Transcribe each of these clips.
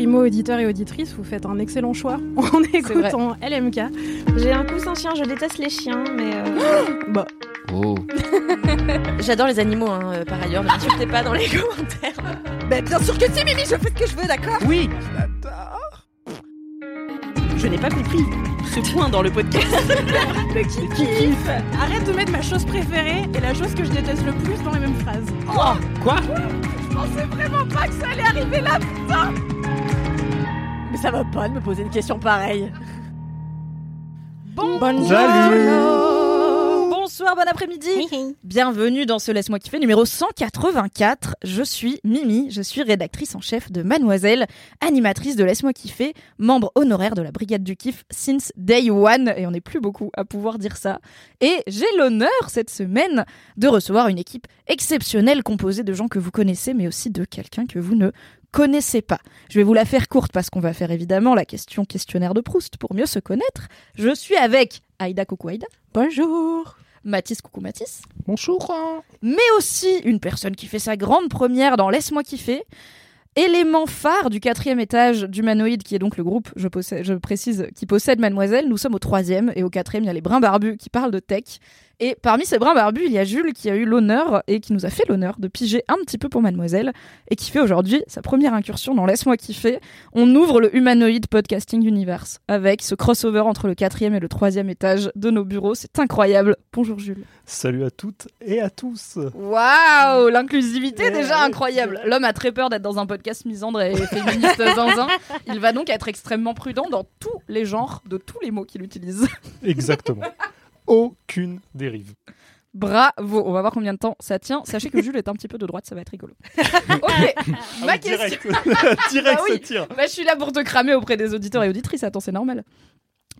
Primo auditeur et auditrice, vous faites un excellent choix en écoutant LMK. J'ai un coussin chien, je déteste les chiens, mais euh, bah, Oh. J'adore les animaux, hein, euh, par ailleurs, ne m'insultez pas dans les commentaires. Ben, bien sûr que si, Mimi, je fais ce que je veux, d'accord? Oui Je n'ai pas compris ce point dans le podcast. arrête de mettre ma chose préférée et la chose que je déteste le plus dans les mêmes phrases. Quoi? Je pensais vraiment pas que ça allait arriver là, putain Mais ça va pas de me poser une question pareille. Bon, Bonsoir, bon après-midi. Bienvenue dans ce Laisse-moi kiffer numéro 184. Je suis Mimi, je suis rédactrice en chef de Mademoiselle, animatrice de Laisse-moi kiffer, membre honoraire de la Brigade du Kiff since day one, et on n'est plus beaucoup à pouvoir dire ça. Et j'ai l'honneur cette semaine de recevoir une équipe exceptionnelle composée de gens que vous connaissez, mais aussi de quelqu'un que vous ne connaissez pas. Je vais vous la faire courte parce qu'on va faire évidemment la question questionnaire de Proust pour mieux se connaître. Je suis avec Aïda Coucou Aïda. Bonjour Mathis Coucou Mathis. Bonjour Mais aussi une personne qui fait sa grande première dans Laisse-moi kiffer. Élément phare du quatrième étage d'Humanoïde, qui est donc le groupe, je, possède- je précise, qui possède Mademoiselle. Nous sommes au troisième et au quatrième, il y a les brins barbus qui parlent de tech. Et parmi ces brins barbus, il y a Jules qui a eu l'honneur et qui nous a fait l'honneur de piger un petit peu pour Mademoiselle et qui fait aujourd'hui sa première incursion dans Laisse-moi kiffer. On ouvre le Humanoïde Podcasting Universe avec ce crossover entre le quatrième et le troisième étage de nos bureaux. C'est incroyable. Bonjour Jules. Salut à toutes et à tous. Waouh, l'inclusivité Ouais, déjà incroyable. L'homme a très peur d'être dans un podcast misandre et féministe zinzin. Il va donc être extrêmement prudent dans tous les genres de tous les mots qu'il utilise. Exactement. Aucune dérive. Bravo. On va voir combien de temps ça tient. Sachez que Jules est un petit peu de droite, ça va être rigolo. ok. Ma Ah oui, question. direct, direct Bah oui. ça tire. Bah, je suis là pour te cramer auprès des auditeurs et auditrices. Attends, c'est normal.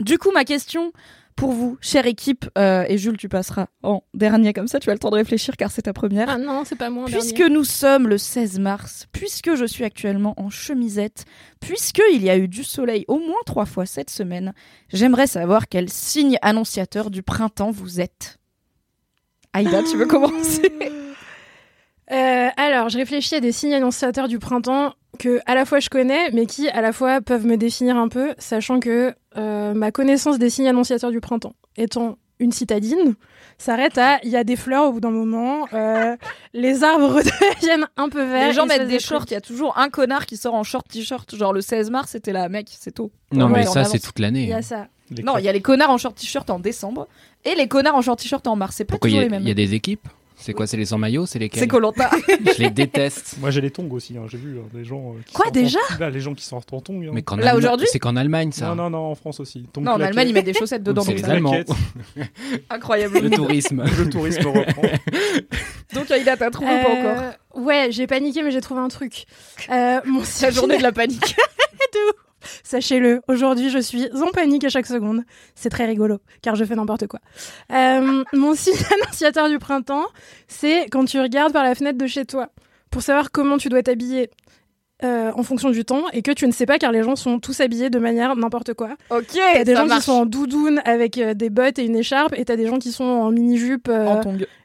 Du coup, ma question pour vous, chère équipe, euh, et Jules, tu passeras en dernier comme ça, tu as le temps de réfléchir car c'est ta première. Ah non, c'est pas moi. en Puisque dernier. nous sommes le 16 mars, puisque je suis actuellement en chemisette, puisque il y a eu du soleil au moins trois fois cette semaine, j'aimerais savoir quel signe annonciateur du printemps vous êtes. Aïda, tu veux commencer? Euh, alors, je réfléchis à des signes annonciateurs du printemps que à la fois je connais, mais qui à la fois peuvent me définir un peu, sachant que euh, ma connaissance des signes annonciateurs du printemps étant une citadine, s'arrête à il y a des fleurs au bout d'un moment, euh, les arbres deviennent un peu verts. Les gens il mettent des shorts, il y a toujours un connard qui sort en short t-shirt, genre le 16 mars, c'était là, mec, c'est tôt. Non, Ouais, mais en ça, c'est toute Il l'année. y a ça. Les Non, il y a les connards en short t-shirt en décembre et les connards en short t-shirt en mars, c'est pas Pourquoi il toujours a- les mêmes. il y a des équipes? C'est quoi C'est les sans maillots C'est lesquels C'est Colanta. Je les déteste. Moi j'ai les tongs aussi, hein. j'ai vu hein, des gens. euh, qui Quoi, en- déjà? Là, Les gens qui sortent en tongs. hein. Mais Là, aujourd'hui? C'est qu'en Allemagne, ça. Non, non, non, en France aussi. Tongs non, en. Allemagne, ils mettent des chaussettes dedans. C'est les Allemands. Incroyable. Le tourisme. Le tourisme reprend. Donc Aïda, t'as trouvé ou pas encore? Euh, Ouais, j'ai paniqué, mais j'ai trouvé un truc. Euh, mon C'est la journée de la panique. Sachez-le, aujourd'hui je suis en panique à chaque seconde. C'est très rigolo, car je fais n'importe quoi. Euh, mon signe annonciateur du printemps, c'est quand tu regardes par la fenêtre de chez toi pour savoir comment tu dois t'habiller euh, en fonction du temps et que tu ne sais pas car les gens sont tous habillés de manière n'importe quoi. Ok, T'as des ça gens marche. qui sont en doudoune avec euh, des bottes et une écharpe et t'as des gens qui sont en mini-jupe euh, en.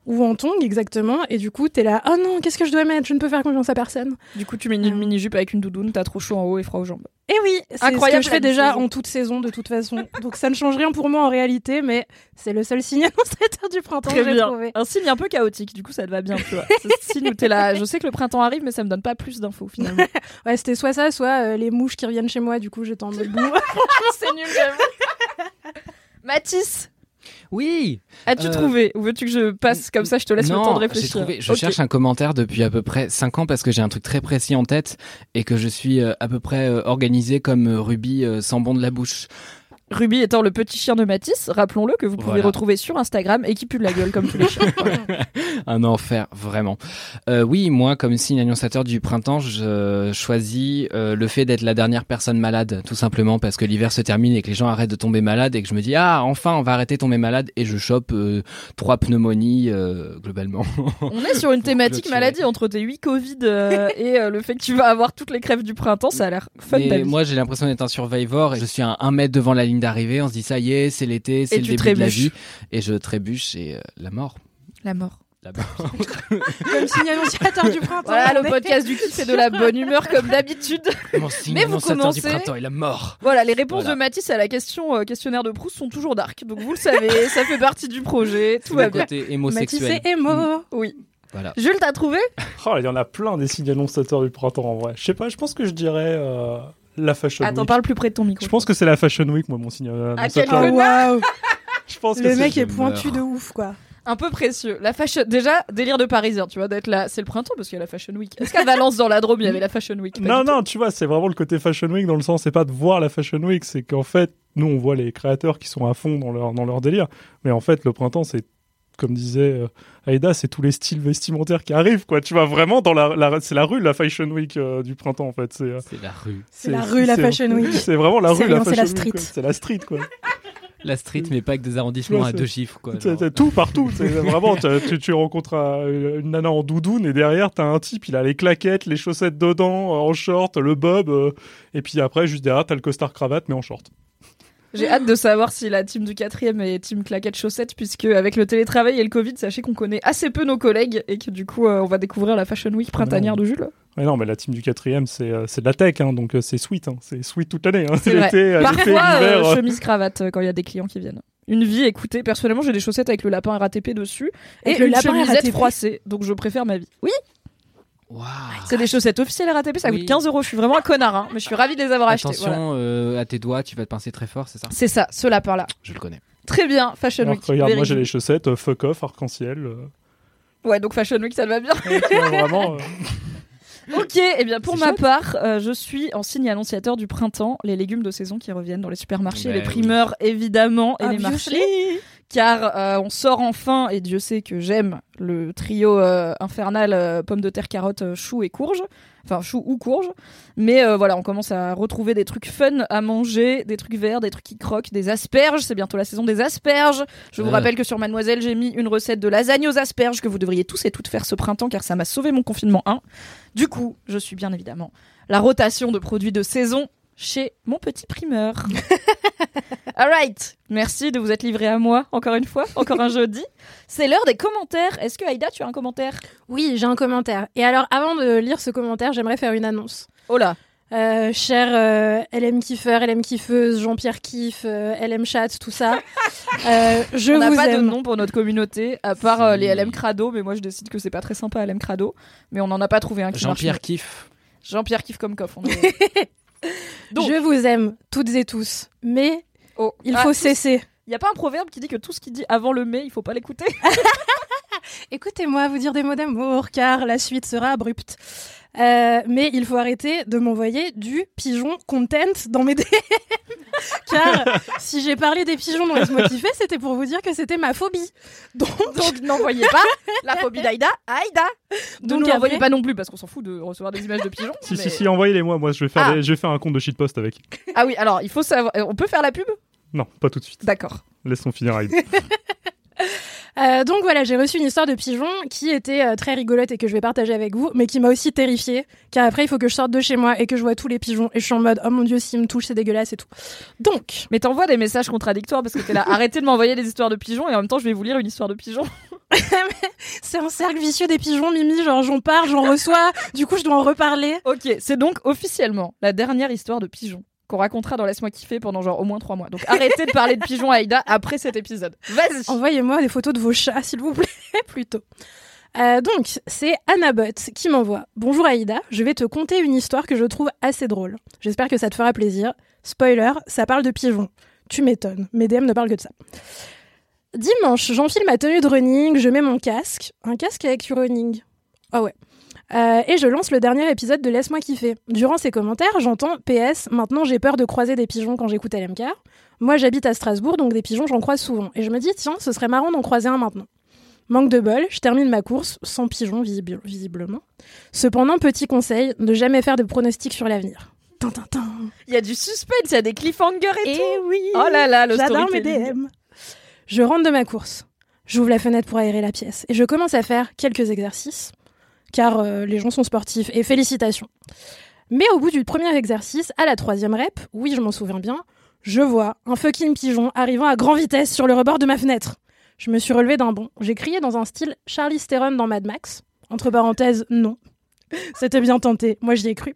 Ou en tongs exactement et du coup t'es là oh non qu'est-ce que je dois mettre? Je ne peux faire confiance à personne. Du coup, tu mets une mini-jupe avec une doudoune, t'as trop chaud en haut et froid aux jambes. Et oui, c'est ce Incroyable que je fais déjà saison. en toute saison de toute façon. Donc ça ne change rien pour moi en réalité, mais c'est le seul signe annonciateur du printemps que j'ai bien. trouvé. Un signe un peu chaotique, du coup, ça te va bien, tu vois. Ce signe où t'es là. Je sais que le printemps arrive, mais ça me donne pas plus d'infos finalement. Ouais, c'était soit ça, soit euh, les mouches qui reviennent chez moi. Du coup, j'étais en mode boum. C'est nul, j'avoue. Mathis, Oui as-tu Euh, trouvé Ou veux-tu que je passe comme ça Je te laisse non, le temps de réfléchir. trouvé- je cherche un commentaire depuis à peu près 5 ans parce que j'ai un truc très précis en tête et que je suis euh, à peu près euh, organisé comme Ruby sans bon de la bouche. Ruby étant le petit chien de Matisse, rappelons-le que vous pouvez Voilà. retrouver sur Instagram et qui pue de la gueule comme tous les chiens. Un enfer, vraiment. Euh, oui, moi, comme signe annonçateur du printemps, je choisis euh, le fait d'être la dernière personne malade, tout simplement parce que l'hiver se termine et que les gens arrêtent de tomber malades et que je me dis ah enfin on va arrêter de tomber malade et je chope euh, trois pneumonies globalement. On est sur une thématique maladie entre tes 8 Covid et le fait que tu vas avoir toutes les crèves du printemps, ça a l'air fun vie. moi j'ai l'impression d'être un survivor et je suis à un mètre devant la ligne d'arrivée, on se dit ça y est, c'est l'été, c'est le début de la trébuches. vie et je trébuche et euh, la mort. La mort. La mort. Comme signe annonciateur du printemps. Voilà, le est- podcast du kiff est de la bonne humeur comme d'habitude. Mon signe Mais vous commencez- du printemps et la mort. Voilà, les réponses Voilà. de Mathis à la question euh, questionnaire de Proust sont toujours dark. Donc vous le savez, ça fait partie du projet, tout C'est va bien. côté Mathis homosexuel. et Emo. Oui. Voilà. Jules, t'as trouvé? Oh, il y en a plein des signes annonçateurs du printemps en vrai. Je sais pas, je pense que je dirais euh, la Fashion Attends, Week. parle plus près de ton micro. Je pense que c'est la Fashion Week, moi, mon signe euh, Ah, quel waouh. Je pense que Le mec est pointu de ouf, quoi. Un peu précieux. La fashion, déjà délire de parisien, tu vois, d'être là. C'est le printemps parce qu'il y a la Fashion Week. Est-ce qu'à Valence dans la Drôme il y avait la Fashion Week? Pas Non, non, tu vois, c'est vraiment le côté Fashion Week dans le sens, c'est pas de voir la Fashion Week, c'est qu'en fait, nous, on voit les créateurs qui sont à fond dans leur, dans leur délire. Mais en fait, le printemps, c'est, comme disait euh, Aïda, c'est tous les styles vestimentaires qui arrivent, quoi. Tu vas vraiment dans la, la- c'est la rue, la Fashion Week euh, du printemps, en fait. C'est, euh, C'est la rue. C'est la rue, la Fashion Week. C'est vraiment la rue, la Fashion la Week, street. quoi. C'est la street, quoi. La street, mais pas avec des arrondissements Ouais, à deux chiffres, quoi. Tout partout. C'est vraiment, tu, tu, rencontres une nana en doudoune et derrière t'as un type, il a les claquettes, les chaussettes dedans, en short, le bob, euh, et puis après juste derrière t'as le costard cravate mais en short. J'ai hâte de savoir si la team du quatrième est team claquette chaussettes, puisque avec le télétravail et le Covid, sachez qu'on connaît assez peu nos collègues et que du coup, euh, on va découvrir la Fashion Week printanière de Jules. Ouais, non, mais la team du quatrième c'est euh, c'est de la tech, hein, donc euh, c'est sweet, hein, c'est sweet toute l'année. Hein. L'été, Parfois, chemise cravate quand il y a des clients qui viennent. Une vie, écoutez, personnellement, j'ai des chaussettes avec le lapin RATP dessus et Avec le une lapin chemisette RATP? froissée, donc je préfère ma vie. Oui, C'est des chaussettes officielles RATP, ça Oui. coûte 15 euros. Je suis vraiment un connard, hein, mais je suis ravie de les avoir achetées. Attention voilà. euh, à tes doigts, tu vas te pincer très fort, c'est ça? C'est ça, ce lapin-là. Je le connais. Très bien, Fashion alors Week. que regarde, moi j'ai les chaussettes euh, fuck off, arc-en-ciel. euh. Ouais, donc Fashion Week, ça te va bien. Ouais, vraiment. Ok, et bien pour ma chouette. part, euh, je suis en signe annonciateur du printemps, les légumes de saison qui reviennent dans les supermarchés, Ouais, les oui. primeurs évidemment et les Obviously. marchés, car euh, on sort enfin et Dieu sait que j'aime le trio euh, infernal euh, pommes de terre, carottes, euh, choux et courges, enfin choux ou courges, mais euh, voilà, on commence à retrouver des trucs fun à manger, des trucs verts, des trucs qui croquent, des asperges, c'est bientôt la saison des asperges. Je vous rappelle que sur Mademoiselle, j'ai mis une recette de lasagne aux asperges que vous devriez tous et toutes faire ce printemps car ça m'a sauvé mon confinement 1. Du coup, je suis bien évidemment la rotation de produits de saison chez mon petit primeur. Alright, merci de vous être livré à moi encore une fois, encore un jeudi. C'est l'heure des commentaires. Est-ce que Aïda, tu as un commentaire? Oui, j'ai un commentaire. Et alors, avant de lire ce commentaire, j'aimerais faire une annonce. Oh là, Euh, cher euh, LM Kiffeur, LM Kiffeuse, Jean-Pierre Kiff, euh, LM Chat, tout ça. euh, je on n'a vous pas de aime. nom pour notre communauté à part euh, les LM Crado, mais moi je décide que c'est pas très sympa LM Crado, mais on n'en a pas trouvé un qui Jean-Pierre kiffe. Jean-Pierre Kiff comme coff. on est- Donc- Je vous aime toutes et tous, mais Oh. il Ah, faut cesser. Il y a pas un proverbe qui dit que tout ce qui dit avant le mai, il faut pas l'écouter Écoutez-moi vous dire des mots d'amour, car la suite sera abrupte. Euh, mais il faut arrêter de m'envoyer du pigeon content dans mes DM. car si j'ai parlé des pigeons dans Laisse-moi kiffer, c'était pour vous dire que c'était ma phobie. Donc, Donc n'envoyez pas la phobie d'Aïda à Aïda. Donc l'envoyez après- pas non plus parce qu'on s'en fout de recevoir des images de pigeons. Si, mais- si, si, envoyez-les moi. Moi, je vais, faire Ah. des- je vais faire un compte de shitpost avec. Ah oui, alors il faut savoir. euh, On peut faire la pub? Non, pas tout de suite. D'accord. Laissons finir Aïd. Euh, donc voilà, j'ai reçu une histoire de pigeon qui était euh, très rigolote et que je vais partager avec vous, mais qui m'a aussi terrifiée. Car après, il faut que je sorte de chez moi et que je vois tous les pigeons et je suis en mode oh mon dieu, s'ils me touchent, c'est dégueulasse et tout. Donc, Mais t'envoies des messages contradictoires parce que t'es là. Arrêtez de m'envoyer des histoires de pigeons et en même temps je vais vous lire une histoire de pigeons. c'est un cercle vicieux des pigeons, Mimi. Genre, j'en parle, j'en reçois, du coup, je dois en reparler. Ok, c'est donc officiellement la dernière histoire de pigeons qu'on racontera dans Laisse-moi kiffer pendant genre au moins trois mois. Donc arrêtez de parler de pigeons à Aïda après cet épisode. Vas-y. Envoyez-moi des photos de vos chats, s'il vous plaît, plutôt. Euh, donc, c'est Annabot qui m'envoie. Bonjour Aïda, je vais te conter une histoire que je trouve assez drôle. J'espère que ça te fera plaisir. Spoiler, ça parle de pigeons. Tu m'étonnes, mes DM ne parlent que de ça. Dimanche, j'enfile ma tenue de running, je mets mon casque. Un casque avec du running. Ah ouais. Euh, et je lance le dernier épisode de Laisse-moi kiffer. Durant ces commentaires, j'entends PS, maintenant j'ai peur de croiser des pigeons quand j'écoute LMK. Moi, j'habite à Strasbourg, donc des pigeons, j'en croise souvent. Et je me dis, tiens, ce serait marrant d'en croiser un maintenant. Manque de bol, je termine ma course, sans pigeon visible- visiblement. Cependant, petit conseil, ne jamais faire de pronostics sur l'avenir. Il y a du suspense, il y a des cliffhangers et, Et tout. oui Oh là là, le J'adore mes. DM. Je rentre de ma course. J'ouvre la fenêtre pour aérer la pièce. Et je commence à faire quelques exercices, car euh, les gens sont sportifs. Et félicitations. Mais au bout du premier exercice, à la troisième rep, oui, je m'en souviens bien, je vois un fucking pigeon arrivant à grande vitesse sur le rebord de ma fenêtre. Je me suis relevée d'un bond. J'ai crié dans un style Charlie Theron dans Mad Max. Entre parenthèses, non. C'était bien tenté. Moi, j'y ai cru.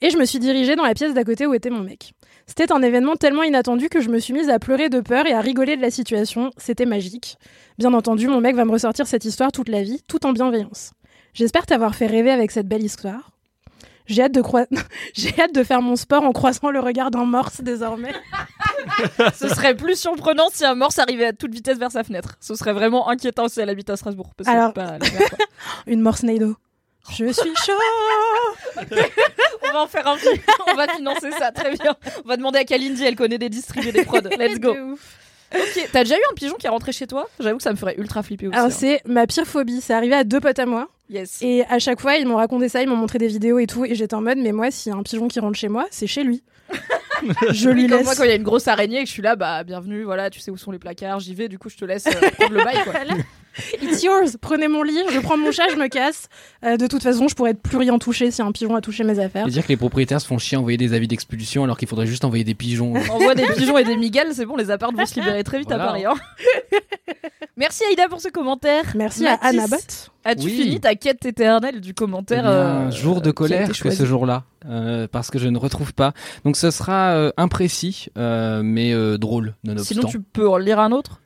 Et je me suis dirigée dans la pièce d'à côté où était mon mec. C'était un événement tellement inattendu que je me suis mise à pleurer de peur et à rigoler de la situation. C'était magique. Bien entendu, mon mec va me ressortir cette histoire toute la vie, tout en bienveillance. J'espère t'avoir fait rêver avec cette belle histoire. J'ai hâte de croi- j'ai hâte de faire mon sport en croisant le regard d'un morse désormais. Ce serait plus surprenant si un morse arrivait à toute vitesse vers sa fenêtre. Ce serait vraiment inquiétant si elle habite à Strasbourg. Parce Alors- pas. Une morse Neido. Je suis chaud. on va en faire un film. On va financer ça, très bien. On va demander à Kalindi, elle connaît des distributeurs des prods. Let's go. Ok, t'as déjà eu un pigeon qui est rentré chez toi? J'avoue que ça me ferait ultra flipper aussi. Alors hein. c'est ma pire phobie. C'est arrivé à deux potes à moi. Yes. Et à chaque fois, ils m'ont raconté ça, ils m'ont montré des vidéos et tout. Et j'étais en mode, mais moi, s'il y a un pigeon qui rentre chez moi, c'est chez lui. je lui comme laisse. moi, quand il y a une grosse araignée et que je suis là, bah bienvenue, voilà, tu sais où sont les placards, j'y vais, du coup je te laisse euh, prendre le bail quoi. It's yours. Prenez mon lit, je prends mon chat, je me casse. Euh, de toute façon, je pourrais être plus rien toucher si un pigeon a touché mes affaires. Et dire que les propriétaires se font chier à envoyer des avis d'expulsion alors qu'il faudrait juste envoyer des pigeons. On envoie des pigeons et des migales, c'est bon, les apparts vont se libérer très vite Voilà. à Paris. hein. Merci Aïda pour ce commentaire. Merci à Mathis, Anna Bott. As-tu Oui. fini ta quête éternelle du Eh commentaire bien, euh, jour de colère été que ce jour-là, euh, parce que je ne retrouve pas. Donc ce sera euh, imprécis, euh, mais euh, drôle. Sinon tu peux en lire un autre?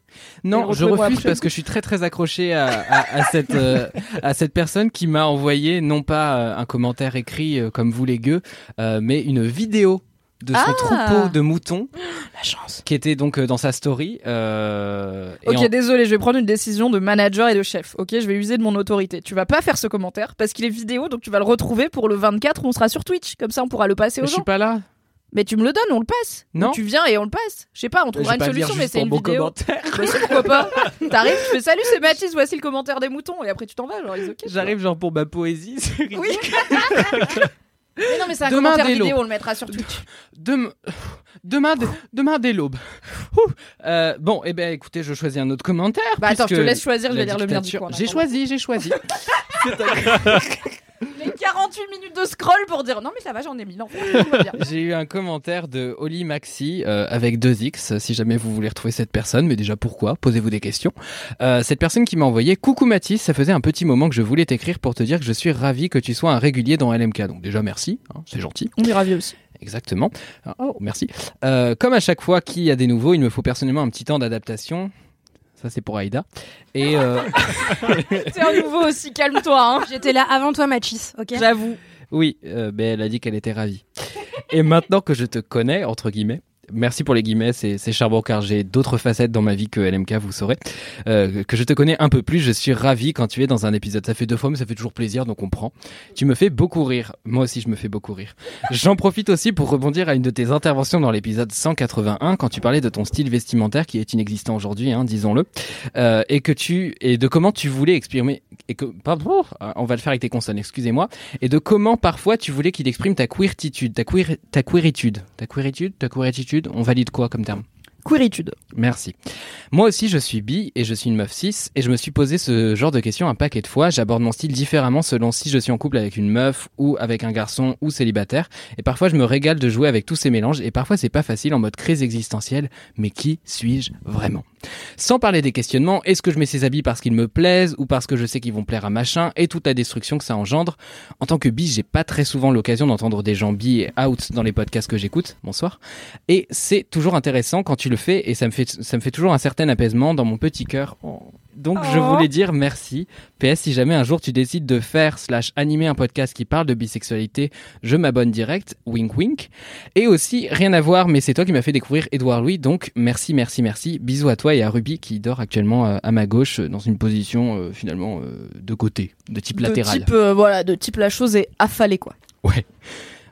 Non, je refuse parce que je suis très très accroché à, à, à cette euh, à cette personne qui m'a envoyé non pas euh, un commentaire écrit euh, comme vous les gueux, euh, mais une vidéo de son Ah. troupeau de moutons La chance. qui était donc dans sa story. euh, Ok, en- désolé, je vais prendre une décision de manager et de chef. Ok, je vais user de mon autorité. Tu vas pas faire ce commentaire parce qu'il est vidéo, donc tu vas le retrouver pour le 24 où on sera sur Twitch. Comme ça, on pourra le passer aux je gens. suis pas là. Mais tu me le donnes, on le passe. Non. Ou tu viens et on le passe. Je sais pas, on trouvera une solution, mais c'est une vidéo. commentaire. Bah si, pourquoi pas T'arrives, tu fais salut, c'est Mathis, voici le commentaire des moutons, et après tu t'en vas, genre, ils ok. J'arrive genre pour ma poésie. Oui. Mais non, mais c'est un Demain, commentaire vidéo, on le mettra sur Twitch. Dem- Demain, dès- demain dès l'aube. Euh, bon, eh ben, écoutez, je choisis un autre commentaire. Bah attends, je te laisse choisir, je vais lire le mien du J'ai choisi, j'ai choisi. Les 48 minutes de scroll pour dire non, mais ça va, j'en ai mis. J'ai eu un commentaire de Oli Maxi euh, avec deux X, si jamais vous voulez retrouver cette personne. Mais déjà, pourquoi? Posez-vous des questions. Euh, cette personne qui m'a envoyé Coucou Mathis, ça faisait un petit moment que je voulais t'écrire pour te dire que je suis ravi que tu sois un régulier dans LMK. Donc déjà, merci, hein, c'est gentil. On est ravis aussi. Exactement. Ah, Oh, merci. Euh, comme à chaque fois qu'il y a des nouveaux, il me faut personnellement un petit temps d'adaptation. Ça, c'est pour Aïda. Et euh, C'est un nouveau aussi, calme-toi, hein. J'étais là avant toi, Machis, ok J'avoue. oui, euh, ben, elle a dit qu'elle était ravie. Et maintenant que je te connais, entre guillemets, merci pour les guillemets, c'est charmant car j'ai d'autres facettes dans ma vie que LMK, vous saurez. Euh, que je te connais un peu plus, je suis ravi quand tu es dans un épisode. Ça fait deux fois, mais ça fait toujours plaisir, donc on prend. Tu me fais beaucoup rire. Moi aussi, je me fais beaucoup rire. J'en profite aussi pour rebondir à une de tes interventions dans l'épisode 181 quand tu parlais de ton style vestimentaire qui est inexistant aujourd'hui, hein, disons-le, euh, et que tu et de comment tu voulais exprimer et que pardon, on va le faire avec tes consonnes, excusez-moi, et de comment parfois tu voulais qu'il exprime ta queertitude, ta queer ta queeritude, ta queeritude, ta queeritude. On valide quoi comme terme? Queeritude. Merci. Moi aussi, je suis bi et je suis une meuf cis et je me suis posé ce genre de questions un paquet de fois. J'aborde mon style différemment selon si je suis en couple avec une meuf ou avec un garçon ou célibataire. Et parfois, je me régale de jouer avec tous ces mélanges et parfois, c'est pas facile en mode crise existentielle. Mais qui suis-je vraiment? Sans parler des questionnements, est-ce que je mets ces habits parce qu'ils me plaisent ou parce que je sais qu'ils vont plaire à machin et toute la destruction que ça engendre? En tant que bi, j'ai pas très souvent l'occasion d'entendre des gens bi et out dans les podcasts que j'écoute. Bonsoir. Et c'est toujours intéressant quand tu le fais et ça me fait, ça me fait toujours un certain apaisement dans mon petit cœur. Oh. Donc je Oh. voulais dire merci. PS, si jamais un jour tu décides de faire slash animer un podcast qui parle de bisexualité, je m'abonne direct, wink wink. Et aussi, rien à voir, mais c'est toi qui m'as fait découvrir Edouard Louis, donc merci, merci, merci. Bisous à toi et à Ruby qui dort actuellement euh, à ma gauche euh, dans une position euh, finalement euh, de côté, de type De latéral. type, euh, voilà, de type la chose est affalée, quoi. Ouais.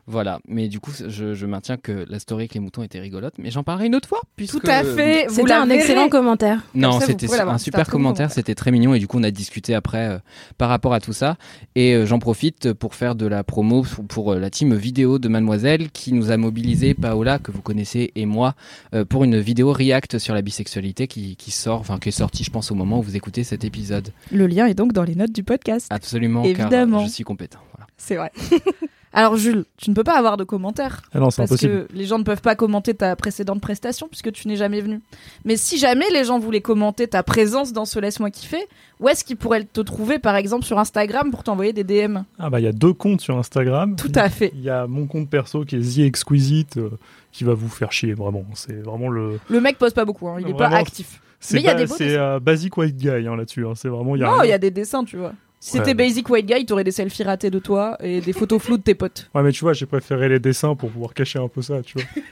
Voilà, mais du coup, je, je maintiens que la story avec les moutons était rigolote, mais j'en parlerai une autre fois. Puisque... Tout à fait. C'était un excellent commentaire. Non, c'était un super commentaire, commentaire. c'était très mignon et du coup on a discuté après euh, par rapport à tout ça et euh, j'en profite pour faire de la promo pour, pour, euh, la team vidéo de Mademoiselle qui nous a mobilisé Paola que vous connaissez et moi euh, pour une vidéo react sur la bisexualité qui, qui sort, enfin qui est sortie je pense au moment où vous écoutez cet épisode. Le lien est donc dans les notes du podcast. Absolument, Évidemment. car euh, je suis compétent. Voilà. C'est vrai. Alors Jules, tu ne peux pas avoir de commentaires. Ah non, c'est Parce impossible. que les gens ne peuvent pas commenter ta précédente prestation puisque tu n'es jamais venu. Mais si jamais les gens voulaient commenter ta présence dans ce Laisse-moi kiffer, où est-ce qu'ils pourraient te trouver par exemple sur Instagram pour t'envoyer des DM Ah bah il y a deux comptes sur Instagram. Tout à fait. Il y a mon compte perso qui est The Exquisite euh, qui va vous faire chier vraiment. C'est vraiment le. Le mec poste pas beaucoup, hein, il est pas actif. C'est Mais il y a ba- des euh, Basic White Guy hein, là-dessus. hein. C'est vraiment y a. Non, il y a des dessins, tu vois. Si c'était Basic White Guy, t'aurais des selfies ratés de toi et des photos floues de tes potes. Ouais mais tu vois j'ai préféré les dessins pour pouvoir cacher un peu ça tu vois.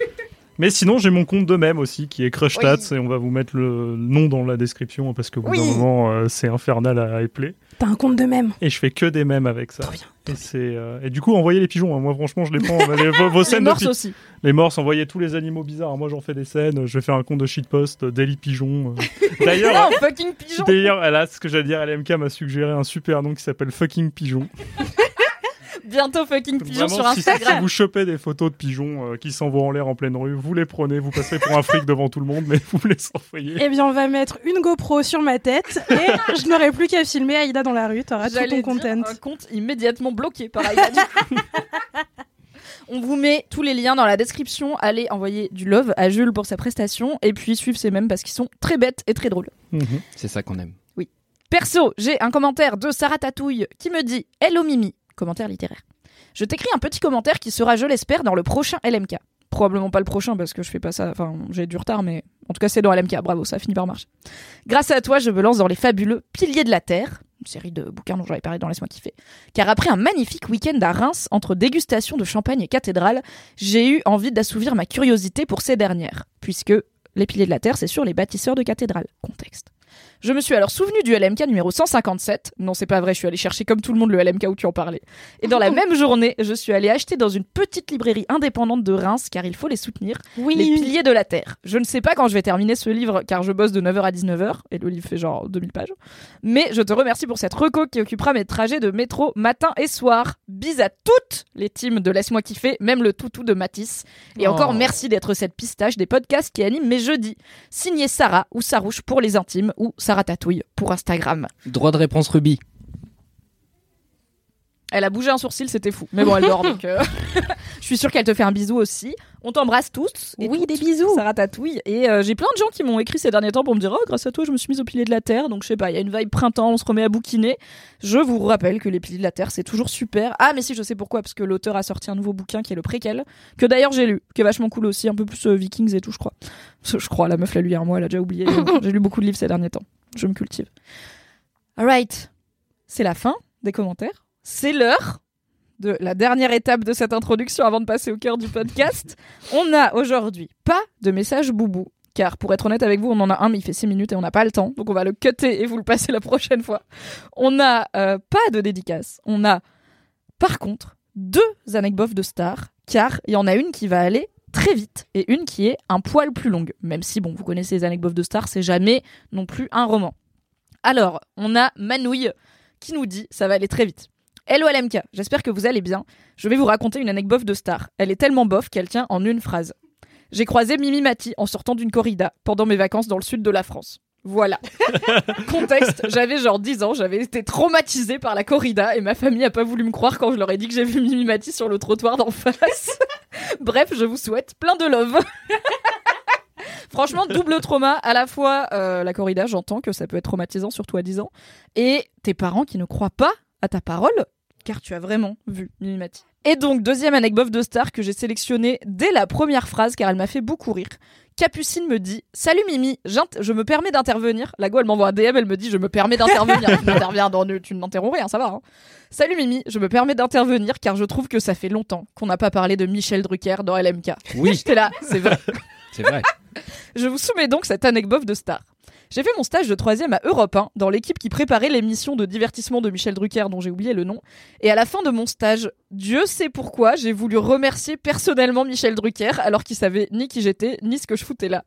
Mais sinon, j'ai mon compte de même aussi, qui est Crushtats, et on va vous mettre le nom dans la description, parce qu'au bout Oui. d'un moment, euh, c'est infernal à épeler. T'as un compte de même. Et je fais que des mèmes avec ça. Trop bien. Et, c'est, euh, et du coup, envoyez les pigeons. hein. Moi, franchement, je les prends. Mais les- vos, vos Les scènes de morses pi- aussi. Les morses, envoyez tous les animaux bizarres. Moi, j'en fais des scènes. Je vais faire un compte de shitpost, euh, Daily Pigeon. euh. D'ailleurs, Non, fucking pigeon d'ailleurs, a ce que j'allais dire. LMK m'a suggéré un super nom qui s'appelle Fucking Pigeon. Bientôt fucking pigeon Vraiment, sur si, si Instagram. vous chopez des photos de pigeons euh, qui s'envoient en l'air en pleine rue, vous les prenez, vous passerez pour un fric devant tout le monde, mais vous les envoyez. Eh bien, on va mettre une GoPro sur ma tête et je n'aurai plus qu'à filmer Aïda dans la rue. T'auras tout ton dire content. un compte immédiatement bloqué par Aïda. du coup. On vous met tous les liens dans la description. Allez envoyer du love à Jules pour sa prestation et puis suivre ces mêmes parce qu'ils sont très bêtes et très drôles. Mhm. C'est ça qu'on aime. Perso, j'ai un commentaire de Sarah Tatouille qui me dit Hello Mimi, commentaire littéraire. Je t'écris un petit commentaire qui sera, je l'espère, dans le prochain LMK. Probablement pas le prochain parce que je fais pas ça, enfin j'ai du retard, mais en tout cas c'est dans LMK, bravo, ça finit par marcher. Grâce à toi, je me lance dans les fabuleux Piliers de la Terre, une série de bouquins dont j'avais parlé dans Laisse-moi kiffer. Car après un magnifique week-end à Reims, entre dégustation de champagne et cathédrale, j'ai eu envie d'assouvir ma curiosité pour ces dernières, puisque les Piliers de la Terre, c'est sur les bâtisseurs de cathédrales. Contexte. Je me suis alors souvenu du LMK numéro 157. Non, c'est pas vrai, je suis allée chercher comme tout le monde le LMK où tu en parlais. Et dans la même journée, je suis allée acheter dans une petite librairie indépendante de Reims, car il faut les soutenir, Oui. Les Piliers de la Terre. Je ne sais pas quand je vais terminer ce livre, car je bosse de 9h à 19h, et le livre fait genre 2000 pages. Mais je te remercie pour cette reco qui occupera mes trajets de métro matin et soir. Bis à toutes les teams de Laisse-moi kiffer, même le toutou de Matisse. Et Oh. encore merci d'être cette pistache des podcasts qui animent mes jeudis. Signé Sarah ou Sarouche pour les intimes ou Sarah Tatouille pour Instagram. Droit de réponse Ruby. Elle a bougé un sourcil, c'était fou. Mais bon, elle dort donc. euh, Je suis sûre qu'elle te fait un bisou aussi. On t'embrasse tous. et Oui, toutes, des bisous. Sarah Tatouille. Et euh, j'ai plein de gens qui m'ont écrit ces derniers temps pour me dire Oh, grâce à toi, je me suis mise au pilier de la terre. Donc je sais pas, il y a une vibe printemps, on se remet à bouquiner. Je vous rappelle que les piliers de la terre, c'est toujours super. Ah, mais si, je sais pourquoi, parce que l'auteur a sorti un nouveau bouquin qui est le préquel, que d'ailleurs j'ai lu, qui est vachement cool aussi, un peu plus euh, Vikings et tout, je crois. Je crois, la meuf l'a lu il y a un mois, elle a déjà oublié. j'ai lu beaucoup de livres ces derniers temps. Je me cultive. Alright. C'est la fin des commentaires. C'est l'heure de la dernière étape de cette introduction avant de passer au cœur du podcast. On a aujourd'hui pas de message boubou. Car pour être honnête avec vous, on en a un, mais il fait 6 minutes et on n'a pas le temps. Donc on va le cutter et vous le passer la prochaine fois. On a euh, pas de dédicace. On a, par contre, deux anecdotes de stars. Car il y en a une qui va aller très vite et une qui est un poil plus longue. Même si, bon, vous connaissez les anecdotes de stars, c'est jamais non plus un roman. Alors, on a Manouille qui nous dit ça va aller très vite. Hello LMK, j'espère que vous allez bien. Je vais vous raconter une anecdote de star. Elle est tellement bof qu'elle tient en une phrase. J'ai croisé Mimi Mati en sortant d'une corrida pendant mes vacances dans le sud de la France. Voilà. Contexte, j'avais genre 10 ans, j'avais été traumatisée par la corrida et ma famille a pas voulu me croire quand je leur ai dit que j'ai vu Mimi Mati sur le trottoir d'en face. Bref, je vous souhaite plein de love. Franchement, double trauma. À la fois, euh, la corrida, j'entends que ça peut être traumatisant, surtout à 10 ans. Et tes parents qui ne croient pas à ta parole, car tu as vraiment vu Mimi Mati. Et donc, deuxième anecdote de star que j'ai sélectionnée dès la première phrase, car elle m'a fait beaucoup rire. Capucine me dit Salut Mimi, je me permets d'intervenir. La go, elle m'envoie un DM, elle me dit Je me permets d'intervenir. tu n'interviens dans tu n'interromps rien, ça va. hein. Salut Mimi, je me permets d'intervenir car je trouve que ça fait longtemps qu'on n'a pas parlé de Michel Drucker dans LMK. Oui, J'étais là, c'est vrai. c'est vrai. Je vous soumets donc cette anecdote de star. J'ai fait mon stage de troisième à Europe 1, dans l'équipe qui préparait l'émission de divertissement de Michel Drucker, dont j'ai oublié le nom. Et à la fin de mon stage, Dieu sait pourquoi, j'ai voulu remercier personnellement Michel Drucker, alors qu'il savait ni qui j'étais, ni ce que je foutais là.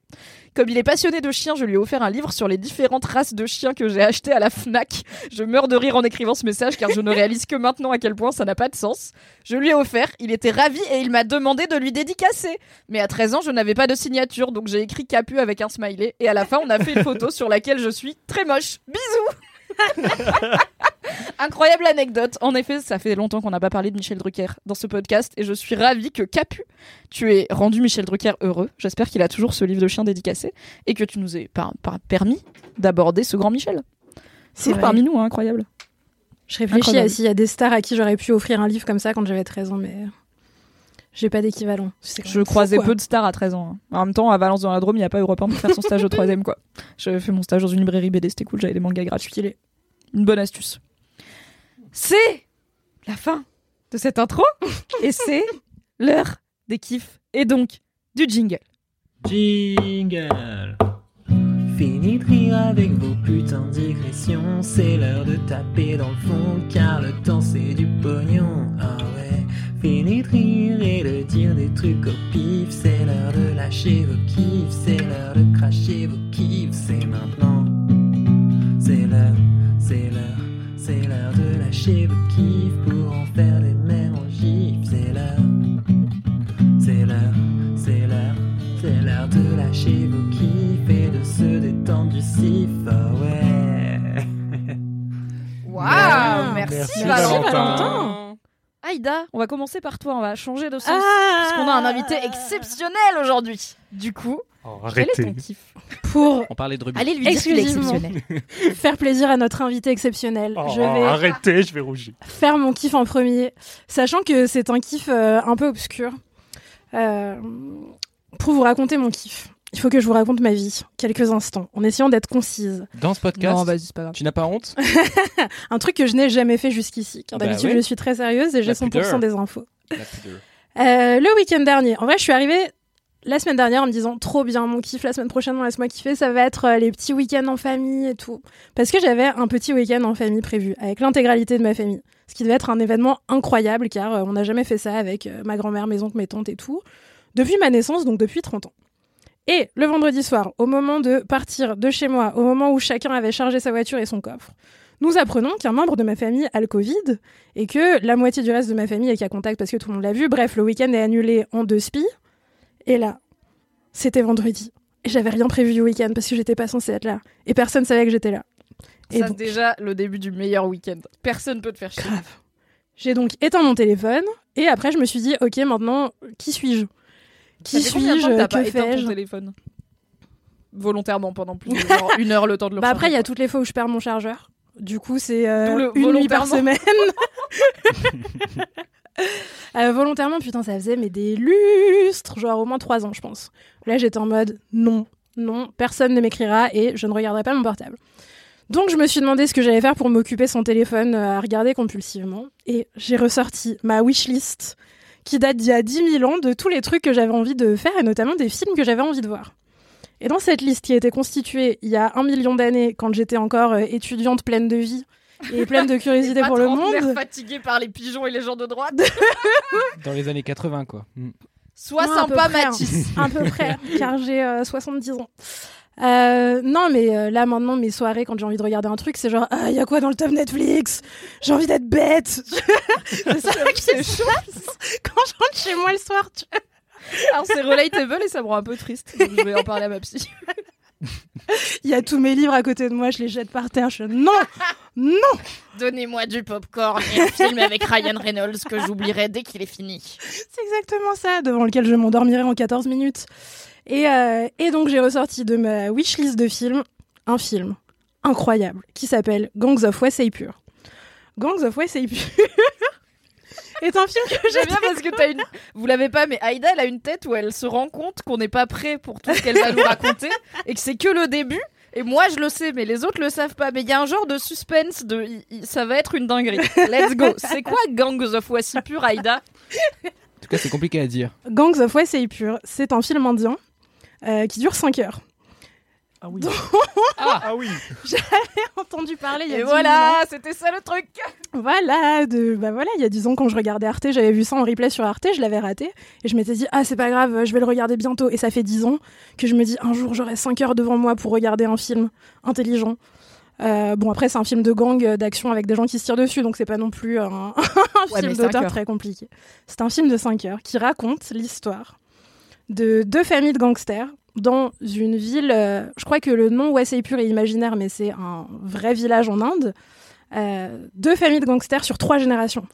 Comme il est passionné de chiens, je lui ai offert un livre sur les différentes races de chiens que j'ai acheté à la FNAC. Je meurs de rire en écrivant ce message car je ne réalise que maintenant à quel point ça n'a pas de sens. Je lui ai offert, il était ravi et il m'a demandé de lui dédicacer. Mais à 13 ans, je n'avais pas de signature, donc j'ai écrit Capu avec un smiley et à la fin, on a fait une photo sur laquelle je suis très moche. Bisous Incroyable anecdote. En effet, ça fait longtemps qu'on n'a pas parlé de Michel Drucker dans ce podcast et je suis ravie que Capu, tu aies rendu Michel Drucker heureux. J'espère qu'il a toujours ce livre de chien dédicacé et que tu nous aies par, par- permis d'aborder ce grand Michel. C'est parmi nous, hein, incroyable. Je réfléchis Incroyable. à s'il y a des stars à qui j'aurais pu offrir un livre comme ça quand j'avais 13 ans, mais j'ai pas d'équivalent. Je croisais quoi. peu de stars à 13 ans. hein. En même temps, à Valence dans la Drôme, il n'y a pas Europe 1 pour faire son stage de troisième, quoi. J'avais fait mon stage dans une librairie BD, c'était cool, j'avais des mangas gratuits. Une bonne astuce. C'est la fin de cette intro et c'est l'heure des kiffs et donc du jingle. Jingle. Fini de rire avec vos putains de digressions. C'est l'heure de taper dans le fond Car le temps c'est du pognon. Ah ouais. Fini de rire et de dire des trucs au pif. C'est l'heure de lâcher vos kiffs. C'est l'heure de cracher vos kiffs. C'est maintenant. C'est l'heure, c'est l'heure lâcher vos kiffs Pour en faire des mêmes en gif C'est l'heure c'est l'heure, c'est l'heure, c'est l'heure de lâcher vos kiffs et de se détendre du sif. Ah ouais. Waouh Merci, Merci, Valentin. Valentin. Aïda, on va commencer par toi, on va changer de sens. Ah Puisqu'on a un invité exceptionnel aujourd'hui. Du coup, Oh, quel est ton arrêtez. kiff? Pour On parlait de. Allez lui dire qu'il est Exclusivement. exceptionnel. faire plaisir à notre invité exceptionnel, Oh, je vais Arrêtez, je vais rougir. faire mon kiff en premier, sachant que c'est un kiff euh, un peu obscur. Euh, pour vous raconter mon kiff, il faut que je vous raconte ma vie, quelques instants, en essayant d'être concise. Dans ce podcast, Non, vas-y, c'est pas grave. tu n'as pas honte Un truc que je n'ai jamais fait jusqu'ici, car Bah d'habitude je suis très sérieuse et j'ai La 100% pudeur. des infos. Euh, le week-end dernier, en vrai, je suis arrivée la semaine dernière en me disant trop bien mon kiff la semaine prochaine, laisse-moi kiffer, ça va être euh, les petits week-ends en famille et tout. Parce que j'avais un petit week-end en famille prévu avec l'intégralité de ma famille. Ce qui devait être un événement incroyable car euh, on n'a jamais fait ça avec euh, ma grand-mère, mes oncles, mes tantes et tout. Depuis ma naissance, donc depuis 30 ans. Et le vendredi soir, au moment de partir de chez moi, au moment où chacun avait chargé sa voiture et son coffre, nous apprenons qu'un membre de ma famille a le Covid et que la moitié du reste de ma famille est qu'à contact parce que tout le monde l'a vu. Bref, le week-end est annulé en deux spies. Et là, c'était vendredi. Et j'avais rien prévu du week-end parce que j'étais pas censée être là. Et personne savait que j'étais là. Et Ça, donc, c'est déjà le début du meilleur week-end. Personne peut te faire chier. grave. J'ai donc éteint mon téléphone et après je me suis dit, ok, maintenant, qui suis-je? Qui que suis-je? Que fais-je? téléphone? Volontairement pendant plus de genre une heure le temps de le Bah après, il y a toutes les fois où je perds mon chargeur. Du coup, c'est euh, une nuit par semaine. Euh, volontairement, putain, ça faisait mais des lustres, genre au moins trois ans, je pense. Là, j'étais en mode non, non, personne ne m'écrira et je ne regarderai pas mon portable. Donc, je me suis demandé ce que j'allais faire pour m'occuper son téléphone euh, à regarder compulsivement. Et j'ai ressorti ma wishlist qui date d'il y a 10 000 ans de tous les trucs que j'avais envie de faire et notamment des films que j'avais envie de voir. Et dans cette liste qui a été constituée il y a un million d'années, quand j'étais encore euh, étudiante pleine de vie et pleine de curiosité pour le monde, fatigué par les pigeons et les gens de droite. Dans les années 80, quoi. Mm. Sois Non, sympa, hein. Mathis. à peu près, car j'ai euh, 70 ans. Euh, non, mais euh, là maintenant, mes soirées, quand j'ai envie de regarder un truc, c'est genre, ah, il y a quoi dans le top Netflix? J'ai envie d'être bête. c'est ça qui se passe quand je rentre chez moi le soir. tu- Alors c'est relatable et ça me rend un peu triste. Donc je vais en parler à ma psy. Il y a tous mes livres à côté de moi, je les jette par terre. Je non, non. Donnez-moi du popcorn et un film avec Ryan Reynolds que j'oublierai dès qu'il est fini. C'est exactement ça, devant lequel je m'endormirai en 14 minutes. Et, euh, et donc j'ai ressorti de ma wishlist de films un film incroyable qui s'appelle Gangs of Wesley Pure. Gangs of Wesley Pure est un film que J'aime j'ai bien parce que t'as une. Vous l'avez pas, mais Aïda, elle a une tête où elle se rend compte qu'on n'est pas prêt pour tout ce qu'elle va nous raconter et que c'est que le début. Et moi, je le sais, mais les autres le savent pas. Mais il y a un genre de suspense de. Ça va être une dinguerie. Let's go. C'est quoi Gangs of Wasseypur, Aïda? En tout cas, c'est compliqué à dire. Gangs of Wesley Pure, c'est un film indien euh, qui dure 5 heures. Ah oui. dont Ah oui. entendu parler il y a Et 10 voilà, c'était ça le truc. Voilà, de, bah voilà, il y a 10 ans quand je regardais Arte, j'avais vu ça en replay sur Arte, je l'avais raté. Et je m'étais dit, ah, c'est pas grave, je vais le regarder bientôt. Et ça fait 10 ans que je me dis, un jour, j'aurai 5 heures devant moi pour regarder un film intelligent. Euh, bon, après, c'est un film de gang, euh, d'action avec des gens qui se tirent dessus, donc c'est pas non plus un, un Ouais, mais film d'auteur très compliqué. C'est un film de 5 heures qui raconte l'histoire de deux familles de gangsters dans une ville. euh, je crois que le nom Wasseypur est imaginaire, mais c'est un vrai village en Inde. Euh, deux familles de gangsters sur trois générations.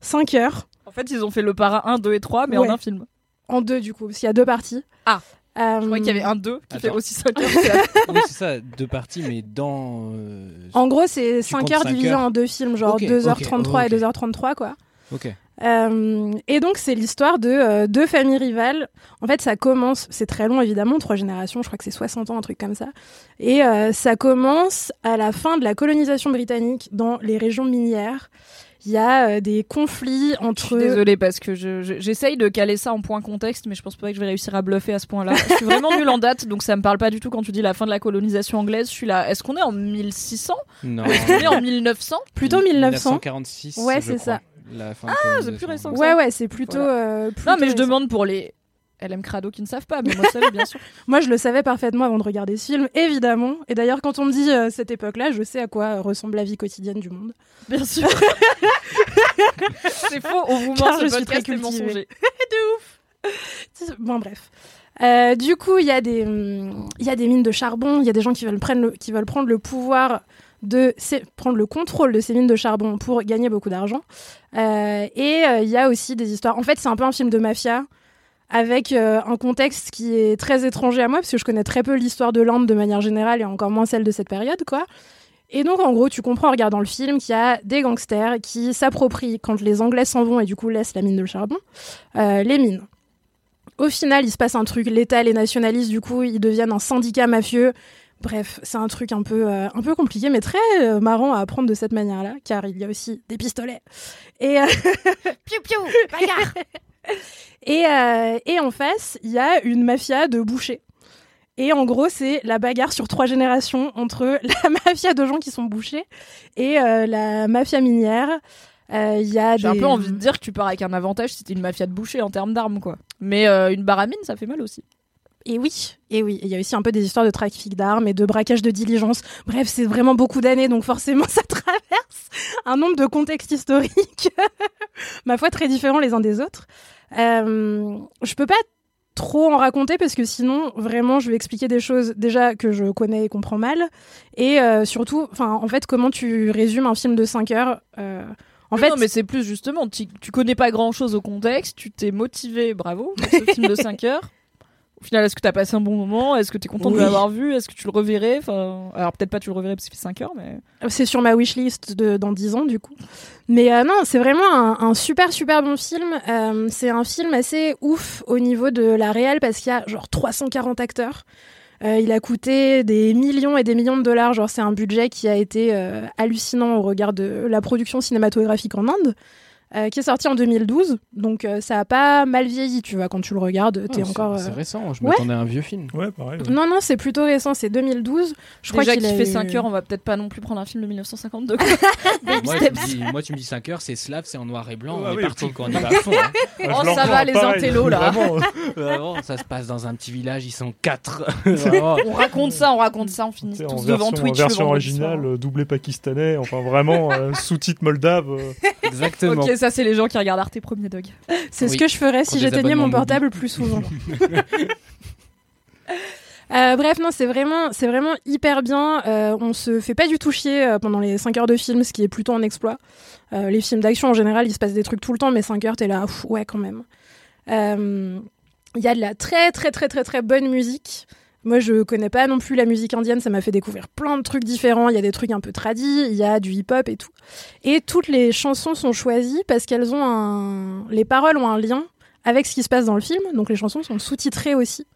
5 heures, En fait, ils ont fait le parrain 1, 2 et 3, mais Ouais. en un film. en deux du coup, parce qu'il y a deux parties. Ah. Euh, Je crois qu'il y avait un 2 qui fait Attends. aussi 5 heures. oui, c'est ça, deux parties, mais dans. euh, En gros, c'est 5 comptes heures cinq divisé heures en deux films, genre Ok, 2h33 ok, et 2h33, quoi. Ok. Euh, et donc, c'est l'histoire de euh, deux familles rivales. En fait, ça commence, c'est très long évidemment, trois générations, je crois que c'est 60 ans, un truc comme ça. Et euh, ça commence à la fin de la colonisation britannique dans les régions minières. Il y a euh, des conflits Je entre. suis désolée parce que je- je- j'essaye de caler ça en point contexte, mais je pense pas que je vais réussir à bluffer à ce point-là. Je suis vraiment nulle en date, donc ça me parle pas du tout quand tu dis la fin de la colonisation anglaise. Je suis là. Est-ce qu'on est en 1600 Non. Est-ce qu'on est en 1900 Plutôt 1900. 1946. Ouais, je c'est ça. La fin de c'est plus récent que Ouais, ouais, c'est plutôt, Voilà. euh, Non, mais je récent. demande pour les LM Crado qui ne savent pas, mais moi je savais bien sûr. Moi, je le savais parfaitement avant de regarder ce film, évidemment. Et d'ailleurs, quand on me dit euh, cette époque-là, je sais à quoi ressemble la vie quotidienne du monde. Bien sûr. c'est faux, on vous ment, je suis très cultivée. mensonger. Bon, bref. Euh, du coup, il y, a des, hum, il y a des mines de charbon, il y a des gens qui veulent, prendre le, qui veulent prendre le pouvoir de prendre le contrôle de ces mines de charbon pour gagner beaucoup d'argent. Euh, et euh, il y a aussi des histoires. En fait, c'est un peu un film de mafia avec euh, un contexte qui est très étranger à moi parce que je connais très peu l'histoire de l'Inde de manière générale et encore moins celle de cette période, quoi. Et donc, en gros, tu comprends en regardant le film qu'il y a des gangsters qui s'approprient quand les Anglais s'en vont et du coup laissent la mine de charbon, euh, les mines. Au final, il se passe un truc, l'État les nationalise, du coup, ils deviennent un syndicat mafieux. Bref, c'est un truc un peu, euh, un peu compliqué, mais très euh, marrant à apprendre de cette manière-là, car il y a aussi des pistolets. Et, euh, Piou piou, bagarre. et, euh, et en face, il y a une mafia de bouchers. Et en gros, c'est la bagarre sur trois générations entre la mafia de gens qui sont bouchés et euh, la mafia minière. Euh, Il y a J'ai un peu envie de dire que tu pars avec un avantage si t'es une mafia de boucher en termes d'armes, quoi. Mais euh, une baramine, ça fait mal aussi. Et oui, et oui, il y a aussi un peu des histoires de trafic d'armes et de braquage de diligence. Bref, c'est vraiment beaucoup d'années, donc forcément, ça traverse un nombre de contextes historiques, ma foi, très différents les uns des autres. Euh, je peux pas trop en raconter parce que sinon, vraiment, je vais expliquer des choses déjà que je connais et comprends mal, et euh, surtout, enfin, en fait, comment tu résumes un film de 5 heures. euh, en En fait, non, mais c'est plus justement, tu, tu connais pas grand chose au contexte, tu t'es motivé, bravo, pour ce film de 5 heures. Au final, est-ce que t'as passé un bon moment? Est-ce que t'es content de Oui. l'avoir vu? Est-ce que tu le reverrais? Enfin, Alors peut-être pas tu le reverrais parce qu'il fait 5 heures, mais... C'est sur ma wishlist de, dans 10 ans, du coup. Mais euh, non, c'est vraiment un, un super, super bon film. Euh, c'est un film assez ouf au niveau de la réelle parce qu'il y a genre 340 acteurs. Euh, il a coûté des millions et des millions de dollars. Genre, c'est un budget qui a été euh, hallucinant au regard de la production cinématographique en Inde. Euh, qui est sorti en 2012, donc euh, ça a pas mal vieilli, tu vois, quand tu le regardes, t'es Ah, c'est- encore... C'est euh, récent, je Ouais. m'attendais à un vieux film. Ouais, pareil. ouais. Non, non, c'est plutôt récent, c'est 2012. Je crois Déjà qu'il qu'il a fait eu- 5 heures, on va peut-être pas non plus prendre un film de 1952. quoi. moi, tu me dis, moi, tu me dis 5 heures, c'est slave, c'est en noir et blanc, Ouais, on est parti, quoi, on y va à fond. hein. Oh, ça va, les intellos, là. Vraiment. Vraiment, ça se passe dans un petit village, ils sont 4. Vraiment. on raconte ça, on raconte ça, on finit tous devant Twitch. en version originale, doublé pakistanais, enfin vraiment, euh, sous-titre moldave. Exactement. Ça c'est les gens qui regardent Arte Premier Dog. C'est ce que je ferais si j'éteignais mon portable plus souvent. Euh, bref, non, c'est vraiment, c'est vraiment hyper bien. Euh, on se fait pas du tout chier euh, pendant les 5 heures de film, ce qui est plutôt un exploit. Euh, les films d'action en général, il se passe des trucs tout le temps, mais 5 heures, t'es là, ouais, quand même. Euh, Il y a de la très, très, très, très, très bonne musique. Moi, je connais pas non plus la musique indienne, ça m'a fait découvrir plein de trucs différents. Il y a des trucs un peu tradis, il y a du hip-hop et tout. Et toutes les chansons sont choisies parce qu'elles ont un. Les paroles ont un lien avec ce qui se passe dans le film. Donc les chansons sont sous-titrées aussi.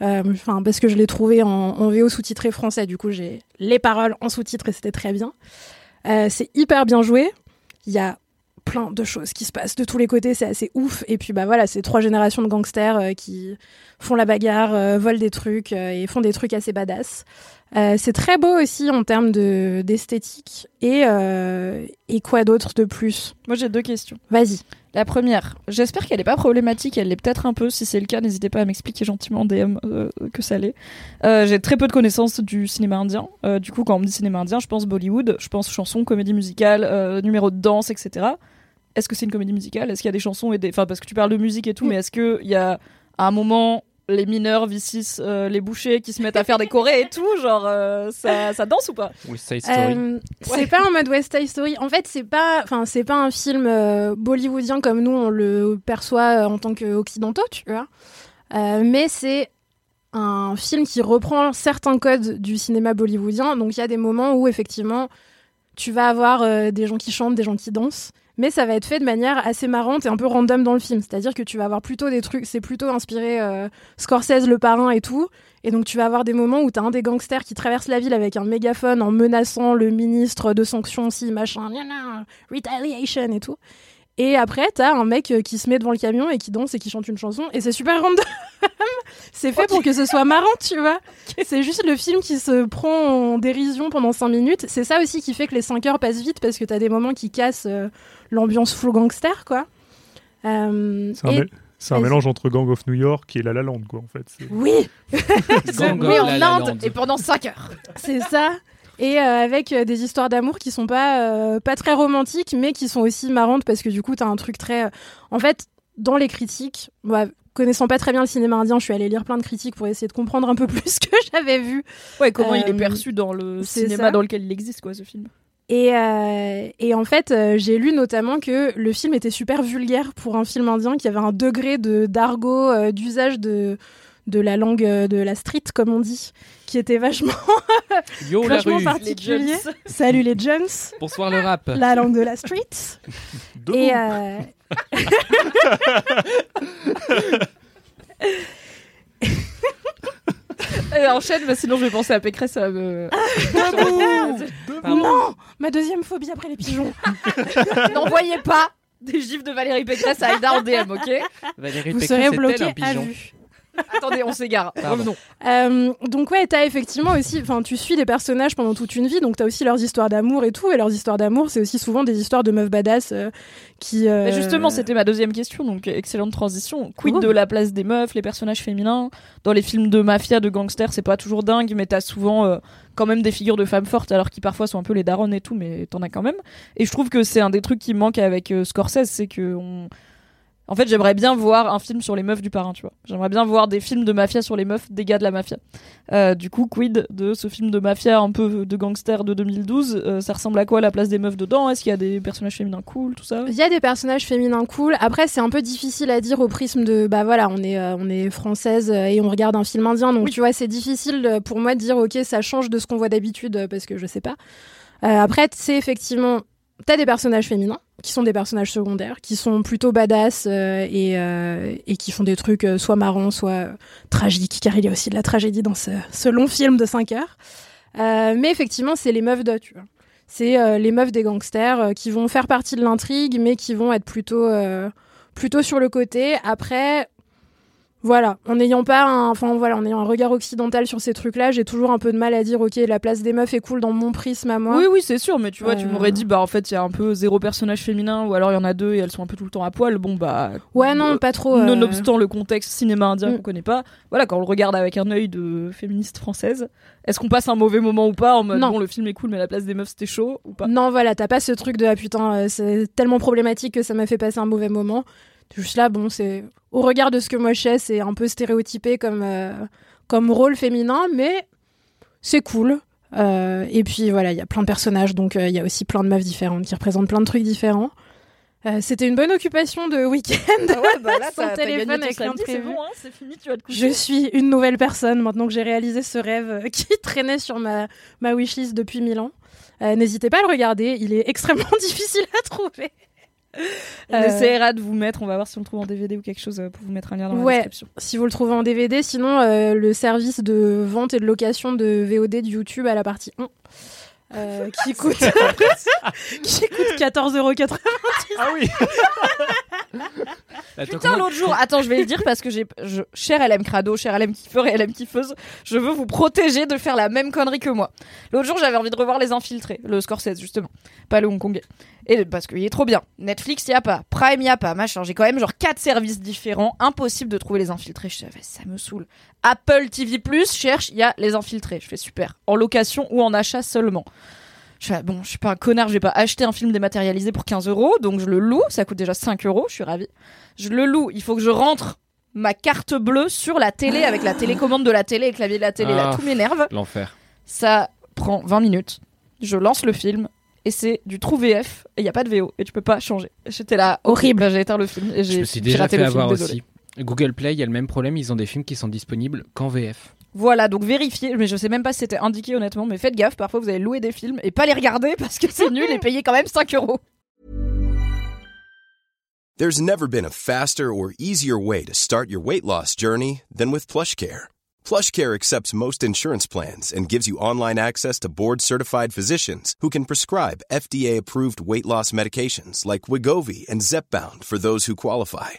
Euh, Enfin, parce que je l'ai trouvé en, en VO sous-titré français. Du coup, j'ai les paroles en sous-titres et c'était très bien. Euh, c'est hyper bien joué. Il y a plein de choses qui se passent de tous les côtés, c'est assez ouf. Et puis bah voilà, c'est trois générations de gangsters euh, qui font la bagarre, euh, volent des trucs euh, et font des trucs assez badass. C'est très beau aussi en termes de d'esthétique et et quoi d'autre de plus? Moi, j'ai deux questions. Vas-y. La première, j'espère qu'elle n'est pas problématique, elle l'est peut-être un peu. Si c'est le cas, n'hésitez pas à m'expliquer gentiment en DM euh, que ça l'est. Euh, j'ai très peu de connaissances du cinéma indien. Euh, du coup, quand on me dit cinéma indien, je pense Bollywood, je pense chanson, comédie musicale, numéro de danse, etc. Est-ce que c'est une comédie musicale? Est-ce qu'il y a des chansons et des. Enfin, parce que tu parles de musique et tout, mais est-ce qu'il y a à un moment les mineurs vicissent euh, les bouchers qui se mettent à faire des chorés et tout Genre, euh, ça, ça danse ou pas? West Side Story. Euh, c'est pas en mode West Side Story. En fait, c'est pas, enfin, c'est pas un film euh, bollywoodien comme nous on le perçoit euh, en tant qu'occidentaux, tu vois. Euh, mais c'est un film qui reprend certains codes du cinéma bollywoodien. Donc il y a des moments où effectivement tu vas avoir euh, des gens qui chantent, des gens qui dansent. Mais ça va être fait de manière assez marrante et un peu random dans le film. C'est-à-dire que tu vas avoir plutôt des trucs, c'est plutôt inspiré euh, Scorsese, le parrain et tout. Et donc tu vas avoir des moments où tu as un des gangsters qui traverse la ville avec un mégaphone en menaçant le ministre de sanctions si machin, gna gna, retaliation et tout. Et après, t'as un mec euh, qui se met devant le camion et qui danse et qui chante une chanson. Et c'est super random. c'est fait pour que ce soit marrant, tu vois. C'est juste le film qui se prend en dérision pendant 5 minutes. C'est ça aussi qui fait que les 5 heures passent vite parce que t'as des moments qui cassent euh, l'ambiance full gangster, quoi. Euh, C'est un, et- mél- c'est un mélange entre Gang of New York et La La Land, quoi, en fait. C'est- Oui, Gang of en Inde et pendant 5 heures. c'est ça. Et euh, avec euh, des histoires d'amour qui sont pas euh, pas très romantiques, mais qui sont aussi marrantes parce que du coup t'as un truc très. euh, En fait, dans les critiques, connaissant pas très bien le cinéma indien, je suis allée lire plein de critiques pour essayer de comprendre un peu plus ce que j'avais vu. Ouais, comment il est Euh, perçu dans le cinéma ça. dans lequel il existe, quoi, ce film. Et, euh, et en fait, euh, j'ai lu notamment que le film était super vulgaire pour un film indien, qu'il y avait un degré de d'argot, euh, d'usage de de la langue euh, de la street, comme on dit, qui était vachement Yo la vachement particulier. Salut les Jones, Bonsoir le rap. la langue de la street. Et euh, Et enchaîne, bah, sinon je vais penser à Pécresse, ça va non, ma deuxième phobie après les pigeons. N'envoyez pas des gifs de Valérie Pécresse à Aïda en DM, ok? Valérie Vous Pécresse serez est-elle bloqué un à pigeon? vue. Attendez, on s'égare. Revenons. Euh, donc ouais, t'as effectivement aussi, enfin, tu suis des personnages pendant toute une vie, donc t'as aussi leurs histoires d'amour et tout, et leurs histoires d'amour, c'est aussi souvent des histoires de meufs badass euh, qui. euh, Mais justement, c'était ma deuxième question, donc excellente transition. Quid Oh. de la place des meufs, les personnages féminins Dans les films de mafia, de gangsters, c'est pas toujours dingue, mais t'as souvent euh, quand même des figures de femmes fortes, alors qui parfois sont un peu les daronnes et tout, mais t'en as quand même. Et je trouve que c'est un des trucs qui manque avec euh, Scorsese, c'est que on... En fait, j'aimerais bien voir un film sur les meufs du parrain, tu vois. J'aimerais bien voir des films de mafia sur les meufs des gars de la mafia. Euh, du coup, quid de ce film de mafia un peu de gangster de 2012 Euh, Ça ressemble à quoi la place des meufs dedans? Est-ce qu'il y a des personnages féminins cool, tout ça? Il y a des personnages féminins cool. Après, c'est un peu difficile à dire au prisme de bah voilà, on est euh, on est française et on regarde un film indien, donc Oui. tu vois, c'est difficile pour moi de dire ok, ça change de ce qu'on voit d'habitude parce que je sais pas. Après, c'est effectivement t'as des personnages féminins qui sont des personnages secondaires, qui sont plutôt badass euh, et euh, et qui font des trucs euh, soit marrants, soit tragiques, car il y a aussi de la tragédie dans ce, long film de 5 heures. Mais effectivement, c'est les meufs de, tu vois. C'est les meufs des gangsters qui vont faire partie de l'intrigue, mais qui vont être plutôt, plutôt sur le côté. Après, voilà, en n'ayant pas un, enfin voilà, en ayant un regard occidental sur ces trucs-là, j'ai toujours un peu de mal à dire, ok, la place des meufs est cool dans mon prisme à moi. Oui, oui, c'est sûr, mais tu vois, tu Euh. m'aurais dit, bah en fait, il y a un peu zéro personnage féminin, ou alors il y en a deux et elles sont un peu tout le temps à poil. Bon, bah. Ouais, non, euh, pas trop. euh, Nonobstant le contexte cinéma indien Mm. qu'on connaît pas, voilà, quand on le regarde avec un œil de féministe française, est-ce qu'on passe un mauvais moment ou pas en mode Non. bon, le film est cool, mais la place des meufs c'était chaud ou pas? Non, voilà, t'as pas ce truc de ah putain, c'est tellement problématique que ça m'a fait passer un mauvais moment. Juste là, bon, c'est au regard de ce que moi je sais, c'est un peu stéréotypé comme euh, comme rôle féminin, mais c'est cool. Euh, et puis voilà, il y a plein de personnages, donc euh, il y a aussi plein de meufs différentes qui représentent plein de trucs différents. C'était une bonne occupation de week-end. Ah ouais, bah là, Son téléphone avec l'imprévu. bon, hein, fini, tu vas te coucher. Je suis une nouvelle personne maintenant que j'ai réalisé ce rêve qui traînait sur ma, ma wishlist depuis mille ans. N'hésitez pas à le regarder, il est extrêmement difficile à trouver. On Euh, essaiera de vous mettre, on va voir si on le trouve en DVD ou quelque chose euh, pour vous mettre un lien dans Ouais. la description. Si vous le trouvez en DVD, sinon euh, le service de vente et de location de VOD de YouTube à la partie 1. euh, qui coûte qui coûte 14,80€. Ah oui Putain, l'autre jour, attends, je vais le dire parce que j'ai, je, cher LM Crado, cher LM kiffeur et LM kiffeuse, je veux vous protéger de faire la même connerie que moi. L'autre jour, j'avais envie de revoir Les Infiltrés, le Scorsese justement, pas le Hongkongais. Et parce qu'il est trop bien. Netflix, y a pas. Prime, y a pas. Machin. J'ai quand même genre quatre services différents. Impossible de trouver Les Infiltrés. Je savais, ça me saoule. Apple TV Plus cherche, y a Les Infiltrés. Je fais super. En location ou en achat seulement. Je fais, bon, je suis pas un connard, je vais pas acheter un film dématérialisé pour 15 euros, donc je le loue, ça coûte déjà 5 euros, je suis ravie. Je le loue, il faut que je rentre ma carte bleue sur la télé avec la télécommande de la télé et le clavier de la télé, là Ah. tout m'énerve. L'enfer. Ça prend 20 minutes, je lance le film et c'est du trou VF et il y a pas de VO et tu peux pas changer. J'étais là, Horrible. Bah, j'ai éteint le film et j'ai suis raté fait le film, avoir désolé. aussi. Google Play, il y a le même problème, ils ont des films qui sont disponibles qu'en VF. Voilà, donc vérifiez, mais je sais même pas si c'était indiqué honnêtement, mais faites gaffe, parfois vous allez louer des films et pas les regarder parce que c'est nul et payer quand même 5 euros. There's never been a faster or easier way to start your weight loss journey than with PlushCare. PlushCare accepts most insurance plans and gives you online access to board-certified physicians who can prescribe FDA-approved weight loss medications like Wigovi and Zepbound for those who qualify.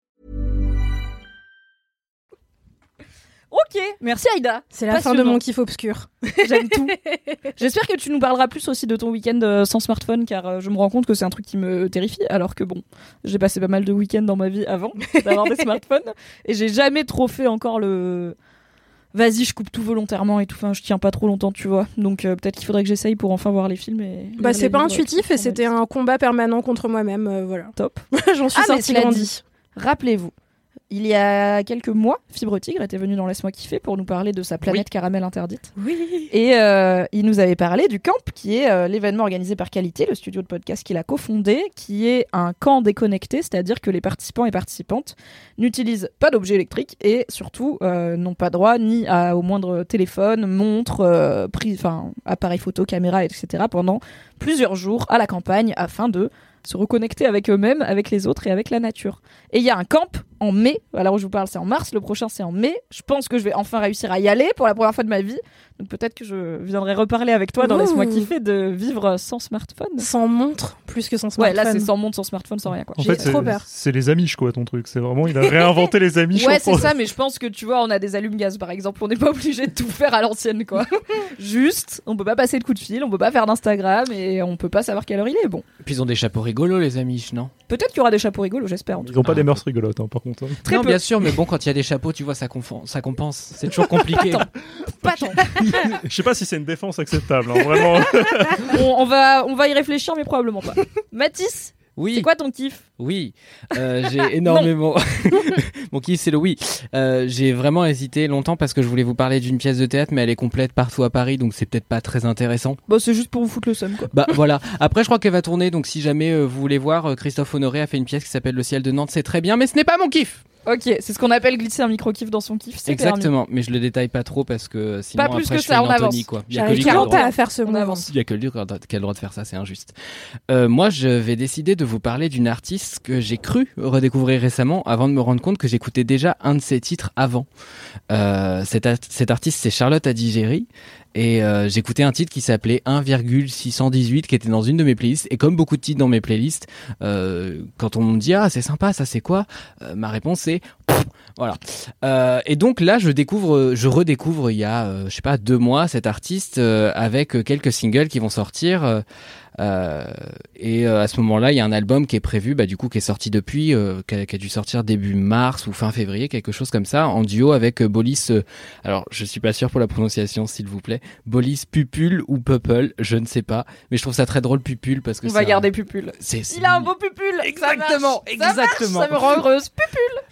Ok, merci Aïda. C'est la fin de mon kiff obscur. J'aime tout. J'espère que tu nous parleras plus aussi de ton week-end euh, sans smartphone, car euh, je me rends compte que c'est un truc qui me terrifie, alors que bon, j'ai passé pas mal de week-ends dans ma vie avant d'avoir des smartphones, et j'ai jamais trop fait encore le. Vas-y, je coupe tout volontairement et tout. Enfin, je tiens pas trop longtemps, tu vois. Donc euh, peut-être qu'il faudrait que j'essaye pour enfin voir les films. Et Bah, c'est pas livres, intuitif et c'était un combat permanent contre moi-même. euh, voilà. top. J'en suis Ah, sortie grandie. Rappelez-vous, il y a quelques mois, Fibre Tigre était venu dans Laisse-moi kiffer pour nous parler de sa planète caramel interdite. Oui. Et euh, il nous avait parlé du camp, qui est euh, l'événement organisé par Qualité, le studio de podcast qu'il a cofondé, qui est un camp déconnecté, c'est-à-dire que les participants et participantes n'utilisent pas d'objets électriques et surtout euh, n'ont pas droit ni à, au moindre téléphone, montre, prise- enfin appareil photo, caméra, etc. pendant plusieurs jours à la campagne afin de se reconnecter avec eux-mêmes, avec les autres et avec la nature. Et il y a un camp en mai. Alors où je vous parle, c'est en mars. Le prochain, c'est en mai. Je pense que je vais enfin réussir à y aller pour la première fois de ma vie. Donc peut-être que je viendrai reparler avec toi dans. Laisse-moi kiffer de vivre sans smartphone. Sans montre, plus que sans Ouais, smartphone. là c'est sans montre, sans smartphone, sans rien quoi. En J'ai fait, c'est- trop peur. c'est les Amish, quoi, ton truc. C'est vraiment, il a réinventé les Amish. Ouais, c'est ça, mais je pense que tu vois, on a des allumes-gaz par exemple, on n'est pas obligé de tout faire à l'ancienne quoi. Juste, on peut pas passer de coup de fil, on peut pas faire d'Instagram et on peut pas savoir quelle heure il est. Bon, Puis ils ont des chapeaux rigolos, les amis, non? Peut-être qu'il y aura des chapeaux rigolos, j'espère. Ils ont pas Ah. des mœurs rigolotes, hein, par contre. Très Non, peu. bien sûr, mais bon, quand il y a des chapeaux, tu vois, ça, ça compense. C'est toujours compliqué. Pas tant. Je sais pas si c'est une défense acceptable, hein, vraiment. on, on va, on va y réfléchir, mais probablement pas. Mathis, Oui. c'est quoi ton kiff? Oui, euh, j'ai énormément. Mon kiff, c'est le oui. Euh, j'ai vraiment hésité longtemps parce que je voulais vous parler d'une pièce de théâtre, mais elle est complète partout à Paris, donc c'est peut-être pas très intéressant. Bon, c'est juste pour vous foutre le seum quoi. Bah voilà. Après, je crois qu'elle va tourner, donc si jamais euh, vous voulez voir, Christophe Honoré a fait une pièce qui s'appelle Le ciel de Nantes, c'est très bien, mais ce n'est pas mon kiff. Ok, c'est ce qu'on appelle glisser un micro-kiff dans son kiff. c'est permis. Exactement, mais je le détaille pas trop parce que sinon Pas plus après que je ça, fais on une Anthony, avance. quoi. Il y a que J'arrive lui qui a le 40 droit. ans à faire ce On avance. Il y a que lui qui a qui a le droit de faire ça, c'est injuste. Euh, moi, je vais décider de vous parler d'une artiste que j'ai cru redécouvrir récemment avant de me rendre compte que j'écoutais déjà un de ses titres avant. Euh, cette, artiste, c'est Charlotte Adigéry. Et euh, j'écoutais un titre qui s'appelait 1,618 qui était dans une de mes playlists. Et comme beaucoup de titres dans mes playlists, euh, quand on me dit ah c'est sympa, ça c'est quoi? Euh, Ma réponse voilà. Euh, et donc là, je découvre, je redécouvre il y a, euh, je sais pas, deux mois cette artiste euh, avec quelques singles qui vont sortir. Euh, et euh, à ce moment-là, il y a un album qui est prévu, bah, du coup, qui est sorti depuis, euh, qui, a, qui a dû sortir début mars ou fin février, quelque chose comme ça, en duo avec Bolis. alors, je suis pas sûr pour la prononciation, s'il vous plaît. Bolis Pupule ou Pupple, je ne sais pas, mais je trouve ça très drôle Pupule parce que On va garder c'est- c'est- Il a un beau pupule. Exactement, ça exactement. Ça me rend heureuse.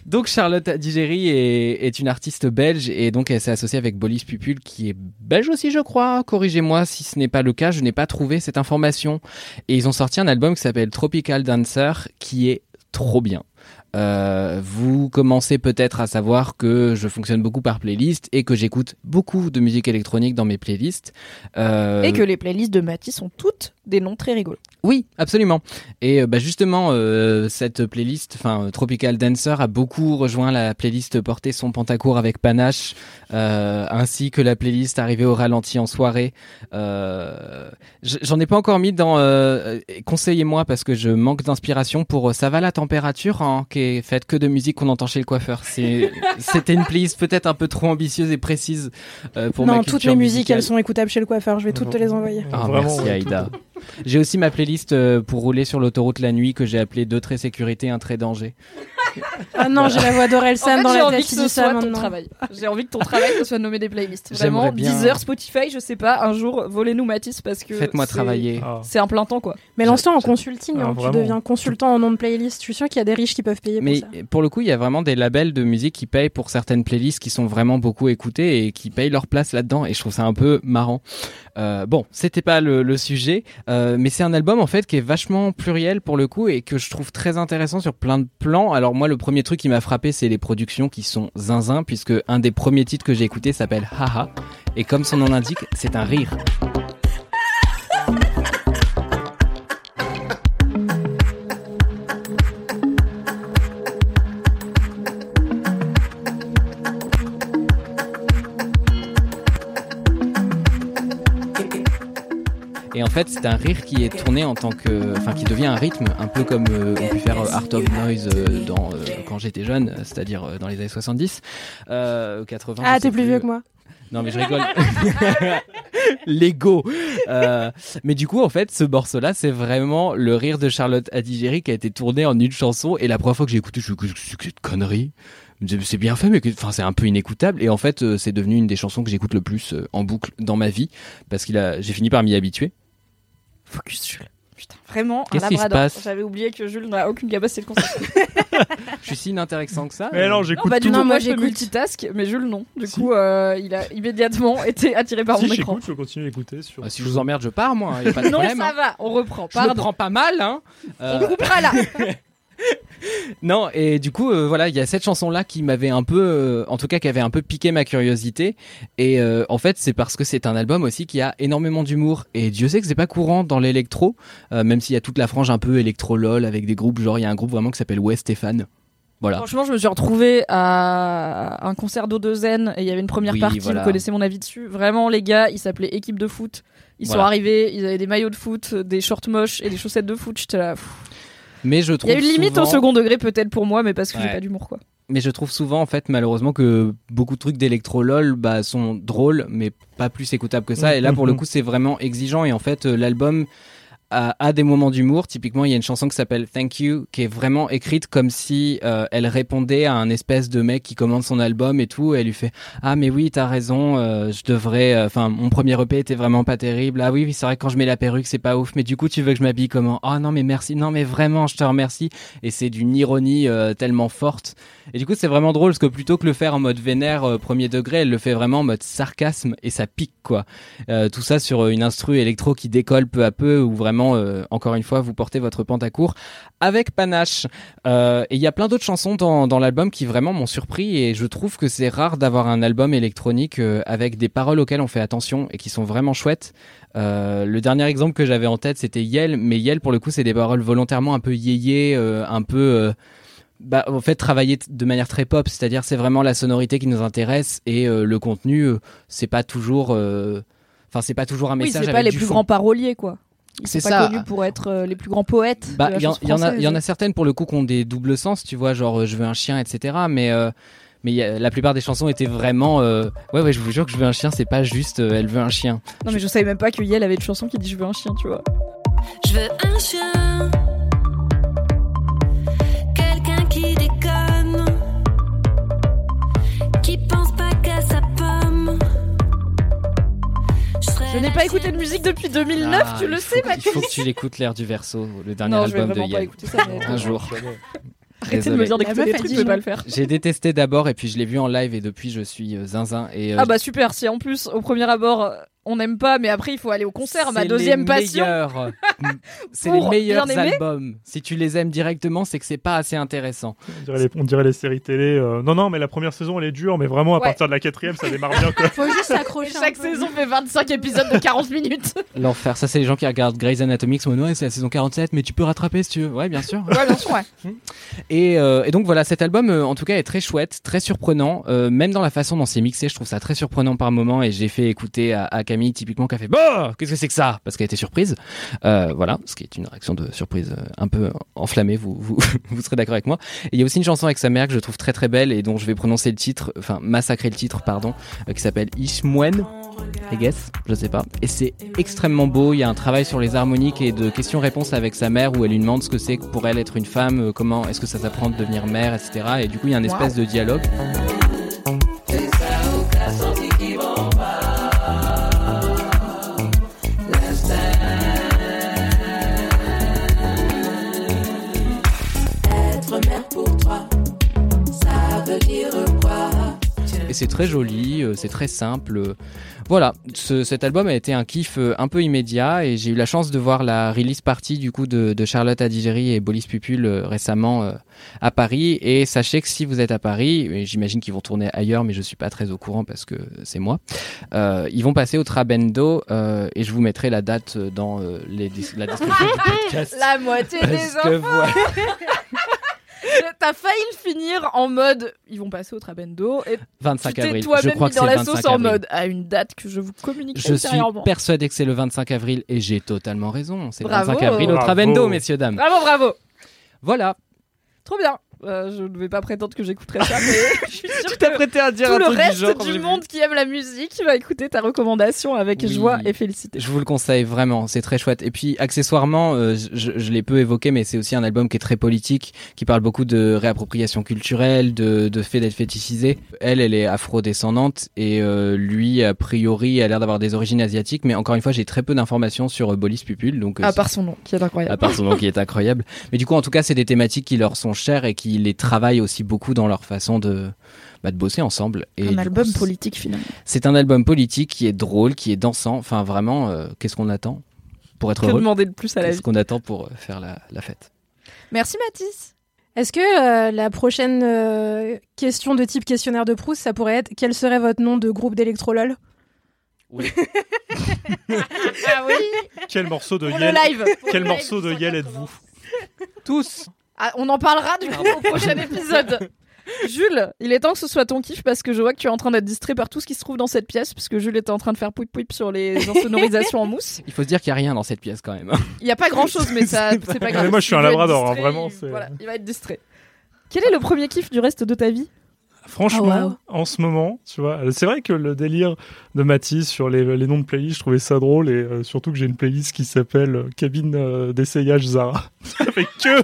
Donc Charlotte Digéry est, est une artiste belge et donc elle s'est associée avec Bolis Pupul qui est belge aussi je crois. Corrigez-moi si ce n'est pas le cas, je n'ai pas trouvé cette information. Et ils ont sorti un album qui s'appelle Tropical Dancer qui est trop bien. Euh, vous commencez peut-être à savoir que je fonctionne beaucoup par playlist et que j'écoute beaucoup de musique électronique dans mes playlists. Euh, Et que les playlists de Mathis sont toutes des noms très rigolos. Oui, absolument. Et euh, bah, justement, euh, cette playlist, enfin euh, Tropical Dancer, a beaucoup rejoint la playlist Porter son pantacourt avec panache, euh, ainsi que la playlist Arriver au ralenti en soirée. Euh, J'en ai pas encore mis dans. Euh, Conseillez-moi parce que je manque d'inspiration pour Ça va la température, hein, qui est faite que de musique qu'on entend chez le coiffeur. C'est- C'était une playlist peut-être un peu trop ambitieuse et précise euh, pour ma non, culture toutes les musiques, elles sont écoutables chez le coiffeur. Je vais toutes te les envoyer. Ah, Vraiment, merci ouais, Aïda. J'ai aussi ma playlist euh, pour rouler sur l'autoroute la nuit que j'ai appelée deux traits sécurité, un trait danger. Ah non, j'ai la voix d'Orelsan En fait, dans j'ai la envie tête que qui dit ça maintenant. J'ai envie que ton travail soit de nommer des playlists. Vraiment, bien. Deezer, Spotify, je sais pas, un jour, volez-nous Matisse parce que. Faites-moi travailler. Ah. C'est un plein temps quoi. Mais lance-toi en consulting, Ah, hein, tu deviens consultant en nom de playlist. Je suis sûr qu'il y a des riches qui peuvent payer Mais pour ça. pour le coup, il y a vraiment des labels de musique qui payent pour certaines playlists qui sont vraiment beaucoup écoutées et qui payent leur place là-dedans. Et je trouve ça un peu marrant. Euh, bon, c'était pas le, sujet, euh, mais c'est un album en fait qui est vachement pluriel pour le coup et que je trouve très intéressant sur plein de plans. Alors moi, le premier truc qui m'a frappé, c'est les productions qui sont zinzin, puisque un des premiers titres que j'ai écouté s'appelle Haha, et comme son nom l'indique, c'est un rire. Fait, c'est un rire qui est tourné en tant que, enfin, qui devient un rythme, un peu comme euh, on peut faire euh, Art of Noise euh, dans euh, quand j'étais jeune, c'est-à-dire dans les années 70, euh, 80. Ah, t'es plus vieux que moi. Non, mais je rigole. Lego. Euh, mais du coup, en fait, ce morceau-là, c'est vraiment le rire de Charlotte Adigéry qui a été tourné en une chanson. Et la première fois que j'ai écouté, je me suis dit, c'est que cette connerie. C'est bien fait, mais que- enfin, c'est un peu inécoutable. Et en fait, c'est devenu une des chansons que j'écoute le plus en boucle dans ma vie parce qu'il a, j'ai fini par m'y habituer. Focus Jules. Putain, vraiment un Qu'est-ce qui se labrador. passe J'avais oublié que Jules n'a aucune capacité de concentration. Je suis si inintéressant que ça. Mais non, j'écoute pas du tout. Non, moi, j'écoute. multitask, mais Jules non. Du Si. coup, euh, il a immédiatement été attiré par Si mon écran. j'écoute, je continue d'écouter sur. Ah, si je vous emmerde, je pars, moi. hein, y a pas de Non, problème. ça hein. va, on reprend. Je Pardon. prends pas mal, hein. Euh, On coupera là. Non, et du coup, euh, voilà, il y a cette chanson-là qui m'avait un peu, euh, en tout cas, qui avait un peu piqué ma curiosité. Et euh, en fait, c'est parce que c'est un album aussi qui a énormément d'humour. Et Dieu sait que c'est pas courant dans l'électro, même s'il y a toute la frange un peu électro-lol avec des groupes, genre il y a un groupe vraiment qui s'appelle West Stéphane. Voilà. Franchement, je me suis retrouvée à un concert d'O2N et il y avait une première Oui, partie. voilà. Vous connaissez mon avis dessus. Vraiment, les gars, ils s'appelaient équipe de foot. Ils sont arrivés, ils avaient des maillots de foot, des shorts moches et des chaussettes de foot. J'étais là. pff. Mais je Il trouve y a une limite souvent- au second degré peut-être pour moi, mais parce que j'ai pas d'humour quoi. Mais je trouve souvent, en fait, malheureusement, que beaucoup de trucs d'électro-lol bah, sont drôles, mais pas plus écoutables que ça. Et là, pour le coup, c'est vraiment exigeant. Et en fait, euh, l'album a, a des moments d'humour. Typiquement, il y a une chanson qui s'appelle Thank You, qui est vraiment écrite comme si euh, elle répondait à un espèce de mec qui commande son album et tout. Elle lui fait Ah, mais oui, t'as raison, euh, je devrais. euh, Enfin, mon premier EP était vraiment pas terrible. Ah oui, oui, c'est vrai que quand je mets la perruque, c'est pas ouf. Mais du coup, tu veux que je m'habille comment? Oh non, mais merci. Non, mais vraiment, je te remercie. Et c'est d'une ironie euh, tellement forte. Et du coup, c'est vraiment drôle parce que plutôt que le faire en mode vénère euh, premier degré, elle le fait vraiment en mode sarcasme et ça pique quoi. Euh, tout ça sur une instru électro qui décolle peu à peu où vraiment, euh, encore une fois, vous portez votre pantacourt avec panache. Euh, et il y a plein d'autres chansons dans, dans l'album qui vraiment m'ont surpris et je trouve que c'est rare d'avoir un album électronique euh, avec des paroles auxquelles on fait attention et qui sont vraiment chouettes. Le dernier exemple que j'avais en tête c'était Yel, mais Yel pour le coup c'est des paroles volontairement un peu yéyé, un peu bah, en fait travailler de manière très pop, c'est-à-dire c'est vraiment la sonorité qui nous intéresse et euh, le contenu euh, c'est pas toujours, euh, enfin c'est pas toujours un Oui, message c'est avec pas les plus fond. grands paroliers quoi. Ils C'est sont pas ça. connus pour être euh, les plus grands poètes. Bah, il y, en- chanson il y en a, y en a certaines pour le coup qui ont des doubles sens, tu vois, genre euh, je veux un chien, etc. Mais euh, mais y a- la plupart des chansons étaient vraiment, euh, ouais ouais, je vous jure que je veux un chien, c'est pas juste euh, elle veut un chien. Non mais je savais même pas que Yel avait une chanson qui dit je veux un chien, tu vois. Je veux un chien. Je n'ai pas écouté de musique depuis 2009, Ah, tu le sais Mathis. Il faut que tu l'écoutes l'air du verso, le dernier Non, je vais album de vraiment pas Yel. écouter ça. mais- Un jour. Arrêtez de me dire d'écouter des trucs, je vais pas le faire. J'ai détesté d'abord et puis je l'ai vu en live et depuis je suis euh, zinzin et euh, Ah bah super, si en plus au premier abord euh, on n'aime pas, mais après il faut aller au concert, ma c'est deuxième les passion. meilleurs. c'est les meilleurs bien aimer albums. Si tu les aimes directement, c'est que c'est pas assez intéressant. On dirait, les, on dirait les séries télé. euh, Non, non, mais la première saison, elle est dure, mais vraiment, à Ouais. partir de la quatrième, ça démarre bien, quoi. Faut juste s'accrocher. Chaque peu. saison fait 25 épisodes de 40 minutes. L'enfer, ça c'est les gens qui regardent Grey's Anatomy qui ouais, c'est la saison 47, mais tu peux rattraper si tu veux. Ouais, bien sûr. Ouais, bien sûr, ouais. Et, euh, et donc voilà, cet album euh, en tout cas est très chouette, très surprenant, euh, même dans la façon dont c'est mixé, je trouve ça très surprenant par moment. Et j'ai fait écouter à, à Camille typiquement qui a fait bah qu'est-ce que c'est que ça? Parce qu'elle était surprise. Euh, voilà, ce qui est une réaction de surprise euh, un peu enflammée. Vous vous, vous serez d'accord avec moi. Et il y a aussi une chanson avec sa mère que je trouve très très belle et dont je vais prononcer le titre, enfin massacrer le titre pardon, euh, qui s'appelle Ishmwen. I guess, je sais pas. Et c'est extrêmement beau. Il y a un travail sur les harmoniques et de questions-réponses avec sa mère où elle lui demande ce que c'est pour elle être une femme, comment est-ce que ça s'apprend de devenir mère, etc. Et du coup, il y a une Wow. espèce de dialogue. Et c'est très joli, euh, c'est très simple. Voilà, ce- cet album a été un kiff euh, un peu immédiat et j'ai eu la chance de voir la release party du coup de, de Charlotte Adigéry et Bolis Pupul euh, récemment à Paris. Et sachez que si vous êtes à Paris, et j'imagine qu'ils vont tourner ailleurs, mais je suis pas très au courant parce que c'est moi. euh, ils vont passer au Trabendo euh, et je vous mettrai la date dans euh, les la description du podcast. La moitié des Parce que enfants. voilà. T'as failli le finir en mode ils vont passer au Trabendo et 25 tu t'es avril. Je toi-même crois mis que dans la 25 sauce en avril. mode à une date que je vous communiquerai Je suis persuadé que c'est le 25 avril et j'ai totalement raison. C'est le Bravo. 25 avril au Bravo. Trabendo, messieurs, dames. Bravo, bravo. Voilà. Trop bien. Euh, je ne vais pas prétendre que j'écouterai ça, mais je suis sûre que prêté à dire tout un le truc reste du, genre, du j'ai monde vu. qui aime la musique va écouter ta recommandation avec Oui. joie et félicité. Je vous le conseille vraiment, c'est très chouette. Et puis accessoirement, euh, je, je l'ai peu évoqué, mais c'est aussi un album qui est très politique, qui parle beaucoup de réappropriation culturelle, de, de fait d'être fétichisé. Elle, elle est afro-descendante et euh, lui, a priori, a l'air d'avoir des origines asiatiques. Mais encore une fois, j'ai très peu d'informations sur Bolis Pupul, donc À part son nom, qui est incroyable. à part son nom qui est incroyable. Mais du coup, en tout cas, c'est des thématiques qui leur sont chères et qui les travaillent aussi beaucoup dans leur façon de, bah, de bosser ensemble. Et un album coup, politique finalement. C'est un album politique qui est drôle, qui est dansant. Enfin, vraiment, euh, qu'est-ce qu'on attend pour être Que heureux demander de plus à la Qu'est-ce qu'on attend pour euh, faire la, la fête Merci Mathis. Est-ce que euh, la prochaine euh, question de type questionnaire de Proust, ça pourrait être quel serait votre nom de groupe d'électrolol Oui. Ah oui, Quel morceau de Yel Quel morceau de Yel êtes-vous Tous Ah, on en parlera du coup au prochain épisode. Jules, il est temps que ce soit ton kiff parce que je vois que tu es en train d'être distrait par tout ce qui se trouve dans cette pièce puisque Jules était en train de faire pouip pouip sur les insonorisations en mousse. Il faut se dire qu'il n'y a rien dans cette pièce quand même. Il n'y a pas grand chose mais ça c'est pas grave. Mais moi, je suis un Il labrador, hein, vraiment, Voilà, il va être distrait. Quel est le premier kiff du reste de ta vie? Franchement, Ah, en ce moment, tu vois, c'est vrai que le délire de Mathis sur les, les noms de playlists, je trouvais ça drôle et euh, surtout que j'ai une playlist qui s'appelle euh, Cabine euh, d'essayage Zara avec que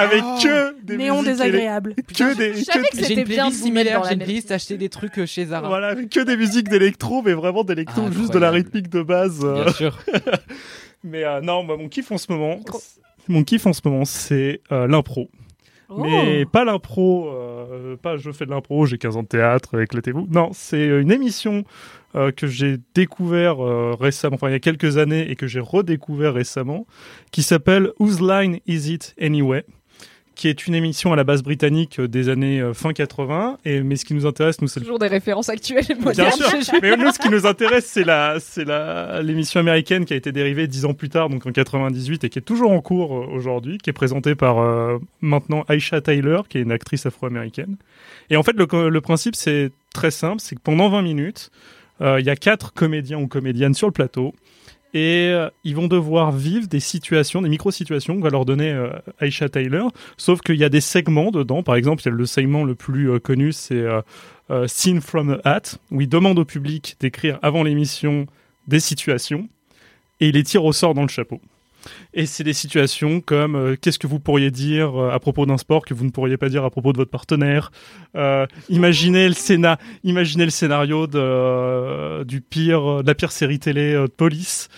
avec que des Néon désagréable. que des Je savais que- que c'était J'ai une bien similaire, j'ai une playlist acheter des trucs chez Zara. voilà que des musiques d'électro mais vraiment d'électro Ah, juste de la rythmique de base euh. Bien sûr. mais euh, non mon kiff en ce moment mon kiff en ce moment c'est euh, l'impro Oh. Mais pas l'impro, euh, pas je fais de l'impro, j'ai 15 ans de théâtre, éclatez-vous. Non, c'est une émission euh, que j'ai découvert euh, récemment, enfin il y a quelques années et que j'ai redécouvert récemment, qui s'appelle Whose Line Is It Anyway? Qui est une émission à la base britannique euh, des années euh, fin 80. Et, mais ce qui nous intéresse, nous, c'est Toujours des références actuelles et Bien modernes. sûr, mais nous, ce qui nous intéresse, c'est la, c'est la, l'émission américaine qui a été dérivée dix ans plus tard, donc en 98, et qui est toujours en cours euh, aujourd'hui, qui est présentée par euh, maintenant Aisha Tyler, qui est une actrice afro-américaine. Et en fait, le, le principe, c'est très simple, c'est que pendant 20 minutes, euh, il y a quatre comédiens ou comédiennes sur le plateau. Et euh, ils vont devoir vivre des situations, des micro-situations que va leur donner euh, Aisha Tyler. Sauf qu'il y a des segments dedans. Par exemple, il y a le segment le plus euh, connu, c'est Scene from a Hat, où il demande au public d'écrire avant l'émission des situations et il les tire au sort dans le chapeau. Et c'est des situations comme euh, qu'est-ce que vous pourriez dire euh, à propos d'un sport que vous ne pourriez pas dire à propos de votre partenaire? Euh, imaginez le imaginez le scénario de, du pire, de la pire série télé de police.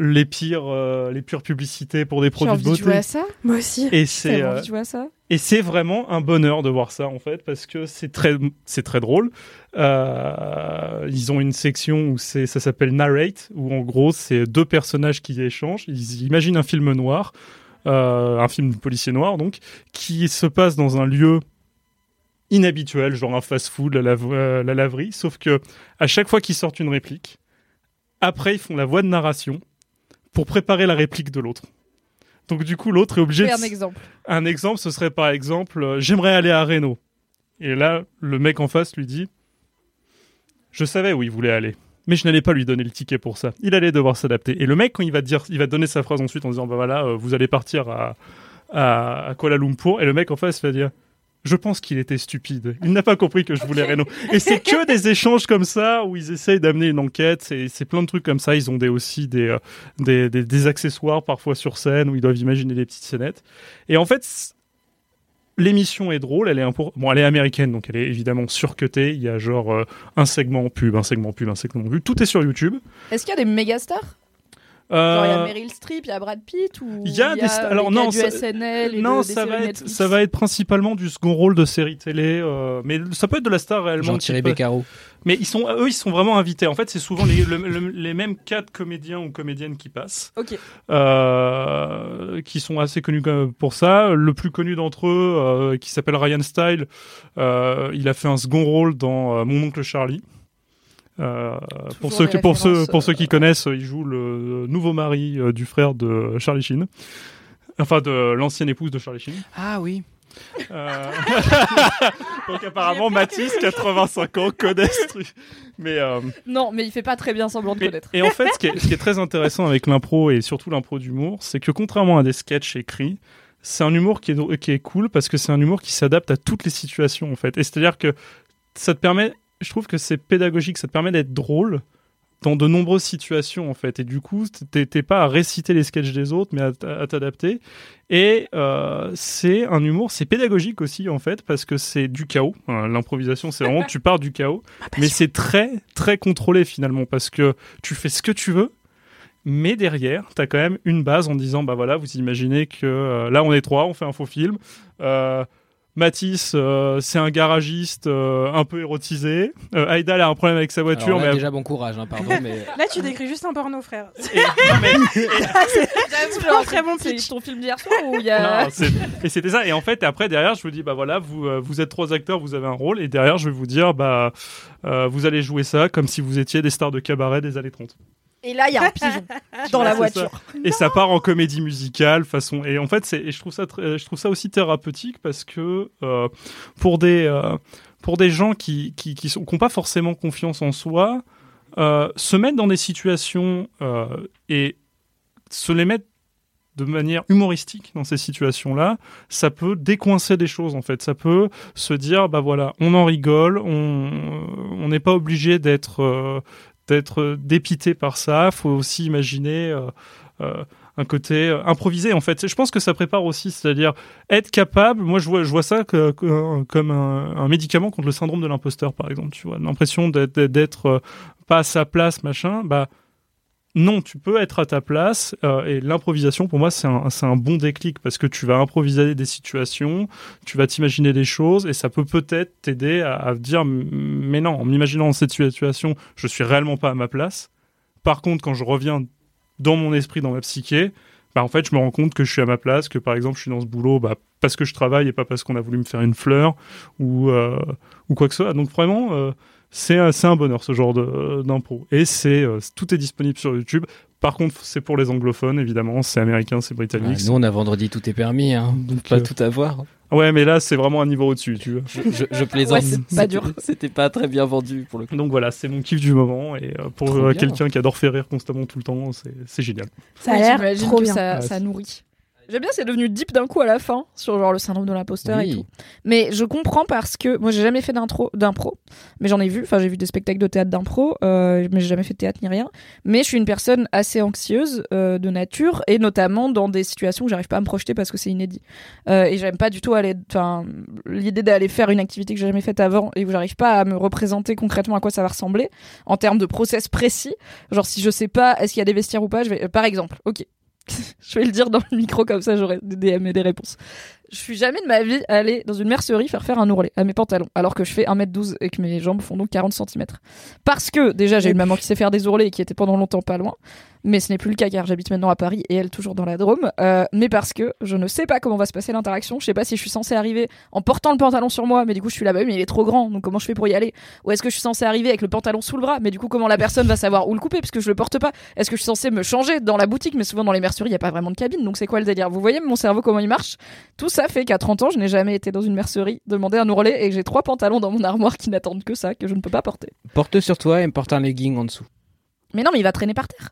Les pires, euh, les pires publicités pour des produits de envie de beauté. jouer à ça. Moi aussi. Et c'est euh, envie de jouer à ça et c'est vraiment un bonheur de voir ça en fait parce que c'est très c'est très drôle. Euh, ils ont une section où c'est ça s'appelle narrate où en gros c'est deux personnages qui échangent. Ils imaginent un film noir, euh, un film de policier noir donc qui se passe dans un lieu inhabituel, genre un fast-food, la, lave- euh, la laverie, sauf que à chaque fois qu'ils sortent une réplique, après ils font la voix de narration pour préparer la réplique de l'autre. Donc du coup l'autre est obligé de un exemple. un exemple, ce serait par exemple, euh, j'aimerais aller à Reno. Et là, le mec en face lui dit, je savais où il voulait aller, mais je n'allais pas lui donner le ticket pour ça. Il allait devoir s'adapter. Et le mec, quand il va dire, il va donner sa phrase ensuite en disant, bah voilà, euh, vous allez partir à, à, à Kuala Lumpur, et le mec en face va dire. Je pense qu'il était stupide. Il n'a pas compris que je voulais Reno. Et c'est que des échanges comme ça où ils essayent d'amener une enquête. C'est plein de trucs comme ça. Ils ont des, aussi des, euh, des, des, accessoires parfois sur scène où ils doivent imaginer des petites scénettes. Et en fait, l'émission est drôle. Elle est, bon, elle est américaine, donc elle est évidemment surcutée. Il y a genre euh, un segment pub, un segment pub, un segment pub. Tout est sur YouTube. Est-ce qu'il y a des méga stars Genre, il y a Euh, Meryl Streep, il y a Brad Pitt ou il y a des euh, alors les gars non, du ça- SNL et non, de- des ça va, être, ça va être principalement du second rôle de série télé, euh, mais ça peut être de la star réellement. Genre qui Thierry peut- Beccaro. Mais ils sont, eux, ils sont vraiment invités. En fait, c'est souvent les, le- le- les mêmes quatre comédiens ou comédiennes qui passent, Ok. euh, qui sont assez connus pour ça. Le plus connu d'entre eux, euh, qui s'appelle Ryan Style, euh, il a fait un second rôle dans euh, Mon oncle Charlie. Euh, pour ceux qui, pour ceux, références, pour ceux qui euh, connaissent, il joue le nouveau mari euh, du frère de Charlie Sheen. Enfin, de l'ancienne épouse de Charlie Sheen. Ah oui. Euh, Donc apparemment, Mathis, 85 ans, connaît ce truc. Mais, euh, Non, mais il fait pas très bien semblant de connaître. et en fait, ce qui, est, ce qui est très intéressant avec l'impro et surtout l'impro d'humour, c'est que contrairement à des sketchs écrits, c'est un humour qui est, dro- qui est cool parce que c'est un humour qui s'adapte à toutes les situations en fait. Et c'est-à-dire que ça te permet, je trouve que c'est pédagogique, ça te permet d'être drôle dans de nombreuses situations en fait. Et du coup, t'es pas à réciter les sketchs des autres, mais à, t'adapter. Et euh, c'est un humour, c'est pédagogique aussi en fait parce que c'est du chaos. L'improvisation, c'est vraiment tu pars du chaos, mais c'est très très contrôlé finalement parce que tu fais ce que tu veux. Mais derrière, tu as quand même une base en disant, bah voilà, vous imaginez que euh, là on est trois, on fait un faux film. Euh, Mathis, euh, c'est un garagiste euh, un peu érotisé. Euh, Aïda, elle a un problème avec sa voiture, Alors là, mais déjà bon courage, hein, pardon, mais Là, tu décris juste un porno, frère. Et- non, mais- C'est un très bon pitch. ton film d'hier soir ou il y a. Non, et c'était ça. Et en fait, après, derrière, je vous dis, bah voilà, vous, euh, vous êtes trois acteurs, vous avez un rôle. Et derrière, je vais vous dire, bah, euh, vous allez jouer ça comme si vous étiez des stars de cabaret des années 30. Et là, il y a un pigeon dans la voiture. ça. Et ça part en comédie musicale, façon. Et en fait, c'est, et je trouve ça, très- je trouve ça aussi thérapeutique parce que euh, pour des, euh, pour des gens qui, qui, qui sont, qui ont pas forcément confiance en soi, euh, se mettre dans des situations euh, et se les mettre de manière humoristique dans ces situations-là, ça peut décoincer des choses en fait. Ça peut se dire, bah voilà, on en rigole, on on n'est pas obligé d'être euh, d'être dépité par ça. Faut aussi imaginer euh, euh, un côté euh, improvisé en fait. Je pense que ça prépare aussi, c'est-à-dire être capable. Moi, je vois, ça comme un, médicament contre le syndrome de l'imposteur, par exemple. Tu vois, l'impression d'être, pas à sa place, machin. Bah non, tu peux être à ta place euh, et l'improvisation pour moi c'est un, un bon déclic parce que tu vas improviser des situations, tu vas t'imaginer des choses et ça peut peut-être t'aider à, à dire mais non, en m'imaginant dans cette situation, je suis réellement pas à ma place. Par contre, quand je reviens dans mon esprit, dans ma psyché, bah en fait, je me rends compte que je suis à ma place, que par exemple, je suis dans ce boulot bah, parce que je travaille et pas parce qu'on a voulu me faire une fleur ou, euh, ou quoi que ce soit. Donc vraiment, euh, c'est un, c'est un bonheur ce genre de- d'impro. Et c'est euh, tout est disponible sur YouTube. Par contre, c'est pour les anglophones, évidemment. C'est américain, c'est Ah, britannique. nous on a vendredi tout est permis, hein. Donc, pas euh, tout avoir. Ouais, mais là, c'est vraiment un niveau au-dessus, tu vois. Je, je, je plaisante. Ouais, c'est pas dur. C'était pas très bien vendu pour le coup. Donc voilà, c'est mon kiff du moment. Et euh, pour euh, quelqu'un qui adore faire rire constamment tout le temps, c'est c'est génial. Ça a l'air trop que bien. Ça, Ouais, ça c'est- nourrit. J'aime bien, c'est devenu deep d'un coup à la fin, sur genre le syndrome de l'imposteur et tout. Mais je comprends parce que moi j'ai jamais fait d'intro, d'impro, mais j'en ai vu. Enfin, j'ai vu des spectacles de théâtre d'impro, euh, mais j'ai jamais fait de théâtre ni rien. Mais je suis une personne assez anxieuse euh, de nature et notamment dans des situations où j'arrive pas à me projeter parce que c'est inédit. Euh, et j'aime pas du tout aller, enfin, l'idée d'aller faire une activité que j'ai jamais faite avant et où j'arrive pas à me représenter concrètement à quoi ça va ressembler en termes de process précis. Genre si je sais pas est-ce qu'il y a des vestiaires ou pas, je vais, par exemple, ok. je vais le dire dans le micro comme ça j'aurai des DM et des réponses. Je suis jamais de ma vie allée dans une mercerie faire faire un ourlet à mes pantalons, alors que je fais 1m12 et que mes jambes font donc 40 cm. Parce que déjà j'ai une maman qui sait faire des ourlets et qui était pendant longtemps pas loin, mais ce n'est plus le cas car j'habite maintenant à Paris et elle toujours dans la Drôme. Euh, mais parce que je ne sais pas comment va se passer l'interaction, je sais pas si je suis censée arriver en portant le pantalon sur moi, mais du coup je suis là-bas, mais il est trop grand, donc comment je fais pour y aller? Ou est-ce que je suis censée arriver avec le pantalon sous le bras, mais du coup comment la personne va savoir où le couper? Puisque je le porte pas. Est-ce que je suis censée me changer dans la boutique, mais souvent dans les merceries il y a pas vraiment de cabine, donc c'est quoi le délire? Vous voyez mon cerveau comment il marche? Tout ça fait qu'à 30 ans je n'ai jamais été dans une mercerie demander un ourlet et que j'ai trois pantalons dans mon armoire qui n'attendent que ça, que je ne peux pas porter. Porte sur toi et porte un legging en dessous. Mais non, mais il va traîner par terre.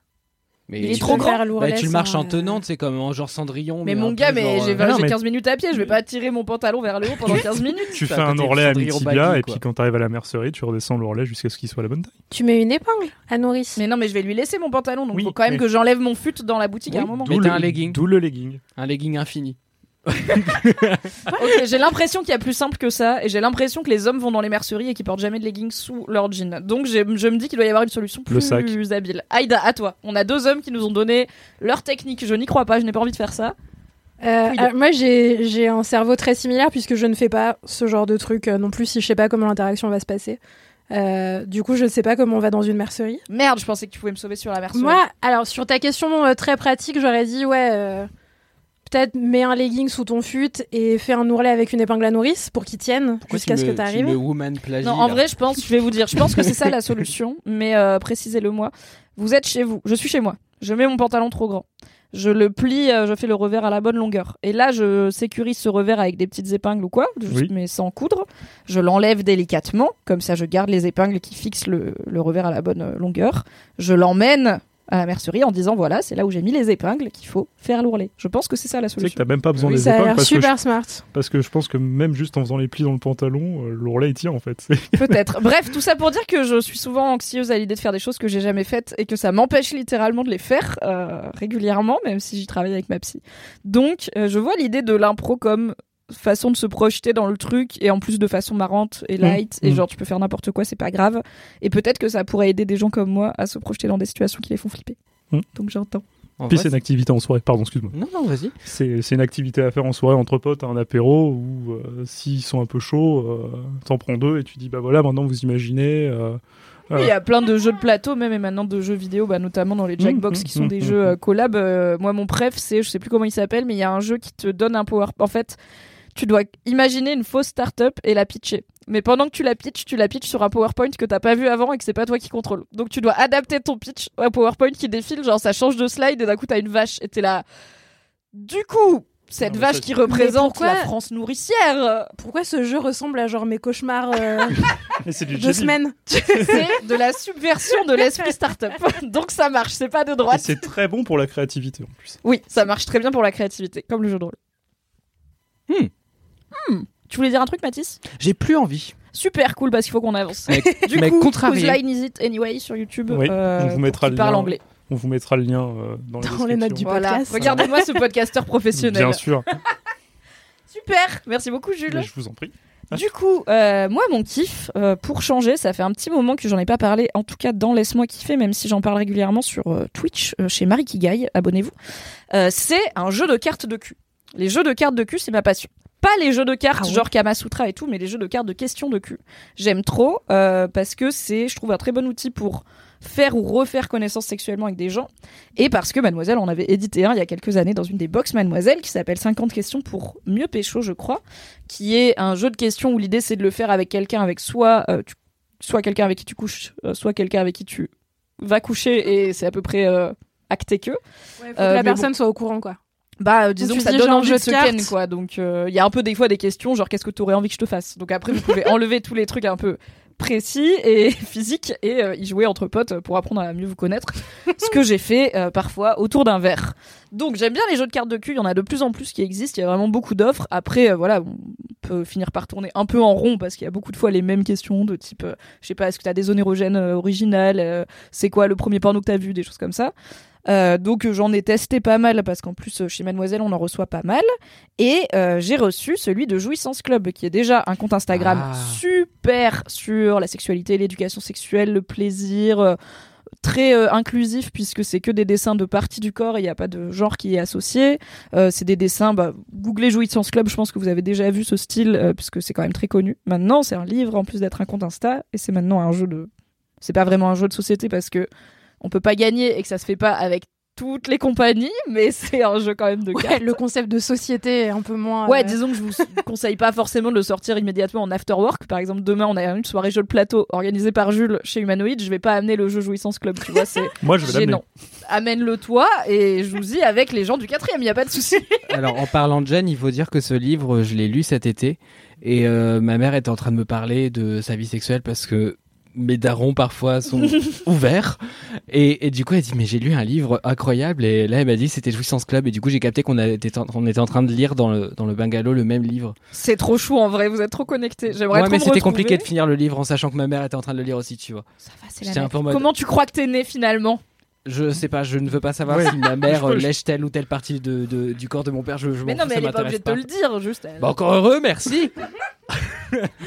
Mais Il est trop grand. Bah, tu le marches en euh, tenant, c'est comme en genre Cendrillon. Mais mon gars, mais j'ai euh, non, j'ai mais- 15 minutes à pied, je vais pas tirer mon pantalon vers le haut pendant 15 minutes. Tu fais un ourlet à mi-tibia et puis quand t'arrives à la mercerie, tu redescends l'ourlet jusqu'à ce qu'il soit à la bonne taille. Tu mets une épingle à nourrice. Mais non, mais je vais lui laisser mon pantalon, donc Oui, faut quand même mais- que j'enlève mon fut dans la boutique à un moment. Mais d'où le- un legging. D'où le legging. Un legging infini. Ok, j'ai l'impression qu'il y a plus simple que ça, et j'ai l'impression que les hommes vont dans les merceries et qu'ils portent jamais de leggings sous leur jean. Donc je me dis qu'il doit y avoir une solution Le sac. plus habile. Aïda, à toi. On a deux hommes qui nous ont donné leur technique. Je n'y crois pas, je n'ai pas envie de faire ça. Euh, Oui. alors, moi, j'ai un cerveau très similaire puisque je ne fais pas ce genre de truc euh, non plus si je sais pas comment l'interaction va se passer. Euh, du coup, je ne sais pas comment on va dans une mercerie. Merde, je pensais que tu pouvais me sauver sur la mercerie. Moi, alors sur ta question euh, très pratique, j'aurais dit ouais, euh, peut-être mets un legging sous ton fut et fais un ourlet avec une épingle à nourrice pour qu'il tienne jusqu'à ce que tu arrives. me woman plagie, Non, en là vrai, je pense, je vais vous dire, je pense que c'est ça la solution, mais euh, précisez-le moi. Vous êtes chez vous, je suis chez moi, je mets mon pantalon trop grand. Je le plie, euh, je fais le revers à la bonne longueur. Et là, je sécurise ce revers avec des petites épingles ou quoi, juste, Oui. mais sans coudre. Je l'enlève délicatement, comme ça je garde les épingles qui fixent le, le revers à la bonne euh, longueur. Je l'emmène à la mercerie en disant voilà, c'est là où j'ai mis les épingles qu'il faut faire l'ourlet. Je pense que c'est ça la Tu sais que solution. t'as même pas besoin Oui, des Ça a épingles l'air parce que, je, super smart. parce que je pense que même juste en faisant les plis dans le pantalon, euh, l'ourlet il tient en fait. C'est- Peut-être. Bref, tout ça pour dire que je suis souvent anxieuse à l'idée de faire des choses que j'ai jamais faites et que ça m'empêche littéralement de les faire euh, régulièrement, même si j'y travaille avec ma psy. Donc, euh, je vois l'idée de l'impro comme façon de se projeter dans le truc et en plus de façon marrante et light et mmh. genre tu peux faire n'importe quoi c'est pas grave et peut-être que ça pourrait aider des gens comme moi à se projeter dans des situations qui les font flipper Mmh. donc j'entends En Puis c'est une activité en soirée, pardon, excuse-moi. Non, non, vas-y. C'est c'est une activité à faire en soirée entre potes, à un apéro, où euh, s'ils sont un peu chauds, euh, t'en prends deux et tu dis bah voilà, maintenant vous imaginez. euh, Oui, Il y a plein de jeux de plateau, même et maintenant de jeux vidéo, bah, notamment dans les Jackbox Mmh, qui sont mmh, des mmh, jeux euh, collab. Euh, moi, mon préf, c'est, je sais plus comment il s'appelle, mais il y a un jeu qui te donne un power. En fait, tu dois imaginer une fausse startup et la pitcher. Mais pendant que tu la pitches, tu la pitches sur un PowerPoint que t'as pas vu avant et que c'est pas toi qui contrôle. Donc tu dois adapter ton pitch à un PowerPoint qui défile, genre ça change de slide et d'un coup t'as une vache et t'es là. Du coup, cette Non, vache ça, qui représente pourquoi- la France nourricière, Pourquoi ce jeu ressemble à genre mes cauchemars euh, du de semaine c'est de la subversion de l'esprit startup. Donc ça marche, c'est pas de Et droite. c'est très bon pour la créativité en plus. Oui, ça marche très bien pour la créativité, comme le jeu de rôle. Hmm. Hmm. Tu voulais dire un truc, Mathis? J'ai plus envie. Super cool parce qu'il faut qu'on avance. Mais, Du mais coup, contrarié. Whose Line Is It Anyway sur YouTube. Oui, euh, on vous mettra le parle lien anglais. On vous mettra le lien euh, dans, Dans les notes du. Voilà. podcast. Regardez-moi ce podcasteur professionnel. Bien sûr, Super. Merci beaucoup, Jules. mais je vous en prie. Du coup, euh, moi, mon kiff, euh, pour changer, ça fait un petit moment que j'en ai pas parlé, en tout cas dans Laisse-moi kiffer, même si j'en parle régulièrement sur euh, Twitch, euh, chez Marie Kigai, abonnez-vous. Euh, c'est un jeu de cartes de cul. Les jeux de cartes de cul, c'est ma passion. Pas les jeux de cartes Ah ouais genre Kamasutra et tout, mais les jeux de cartes de questions de cul. J'aime trop euh, parce que c'est, je trouve, un très bon outil pour faire ou refaire connaissance sexuellement avec des gens. Et parce que Mademoiselle en avait édité un il y a quelques années dans une des box Mademoiselle qui s'appelle 50 questions pour mieux pécho, je crois qui est un jeu de questions où l'idée c'est de le faire avec quelqu'un avec soit euh, tu- soit quelqu'un avec qui tu couches, euh, soit quelqu'un avec qui tu vas coucher et c'est à peu près euh, acté que. Ouais, faut Euh, que la mais personne soit au courant, quoi. Bah euh, disons tu que ça dis donne envie jeu de se ken quoi. Donc euh, il y a un peu des fois des questions genre qu'est-ce que tu aurais envie que je te fasse? Donc après vous pouvez enlever tous les trucs un peu précis et physique et euh, y jouer entre potes pour apprendre à mieux vous connaître. ce que j'ai fait euh, parfois autour d'un verre. Donc j'aime bien les jeux de cartes de cul, il y en a de plus en plus qui existent, il y a vraiment beaucoup d'offres. Après, euh, voilà, on peut finir par tourner un peu en rond parce qu'il y a beaucoup de fois les mêmes questions de type, euh, je sais pas, est-ce que t'as des zones érogènes euh, originales, euh, c'est quoi le premier porno que t'as vu, des choses comme ça. Euh, donc j'en ai testé pas mal parce qu'en plus euh, chez Mademoiselle on en reçoit pas mal et euh, j'ai reçu celui de Jouissance Club qui est déjà un compte Instagram Ah. super sur la sexualité, l'éducation sexuelle, le plaisir, euh, très inclusif puisque c'est que des dessins de parties du corps, il n'y a pas de genre qui est associé. C'est des dessins, bah, googlez Jouissance Club, je pense que vous avez déjà vu ce style puisque c'est quand même très connu. Maintenant c'est un livre en plus d'être un compte Insta et c'est maintenant un jeu de... C'est pas vraiment un jeu de société parce que on peut pas gagner et que ça se fait pas avec toutes les compagnies, mais c'est un jeu quand même de Ouais, cartes. le concept de société est un peu moins. Ouais, euh, disons que je vous conseille pas forcément de le sortir immédiatement en after work. Par exemple, demain, on a une soirée jeu de plateau organisée par Jules chez Humanoid. Je vais pas amener le jeu Jouissance Club, tu vois, c'est Moi, je vais l'amener. Amène-le toi et joues-y avec les gens du quatrième, y a pas de souci. Alors, en parlant de Jeanne, il faut dire que ce livre, je l'ai lu cet été. Et euh, ma mère était en train de me parler de sa vie sexuelle parce que mes darons parfois sont ouverts. Et, et du coup, elle dit Mais j'ai lu un livre incroyable. Et là, elle m'a dit C'était Jouissance Club. Et du coup, j'ai capté qu'on en- on était en train de lire dans le, dans le bungalow le même livre. C'est trop chou en vrai, vous êtes trop connectés. J'aimerais Ouais, mais c'était compliqué de finir le livre en sachant que ma mère était en train de le lire aussi, tu vois. Ça va, c'est la un peu en merde. mode- Comment tu crois que t'es né finalement? Je sais pas, je ne veux pas savoir Ouais. si ma mère lèche telle ou telle partie de, de- du corps de mon père. Je, je Mais non, fous, mais elle est pas obligée de te le dire, juste. elle- Bah, encore heureux, merci.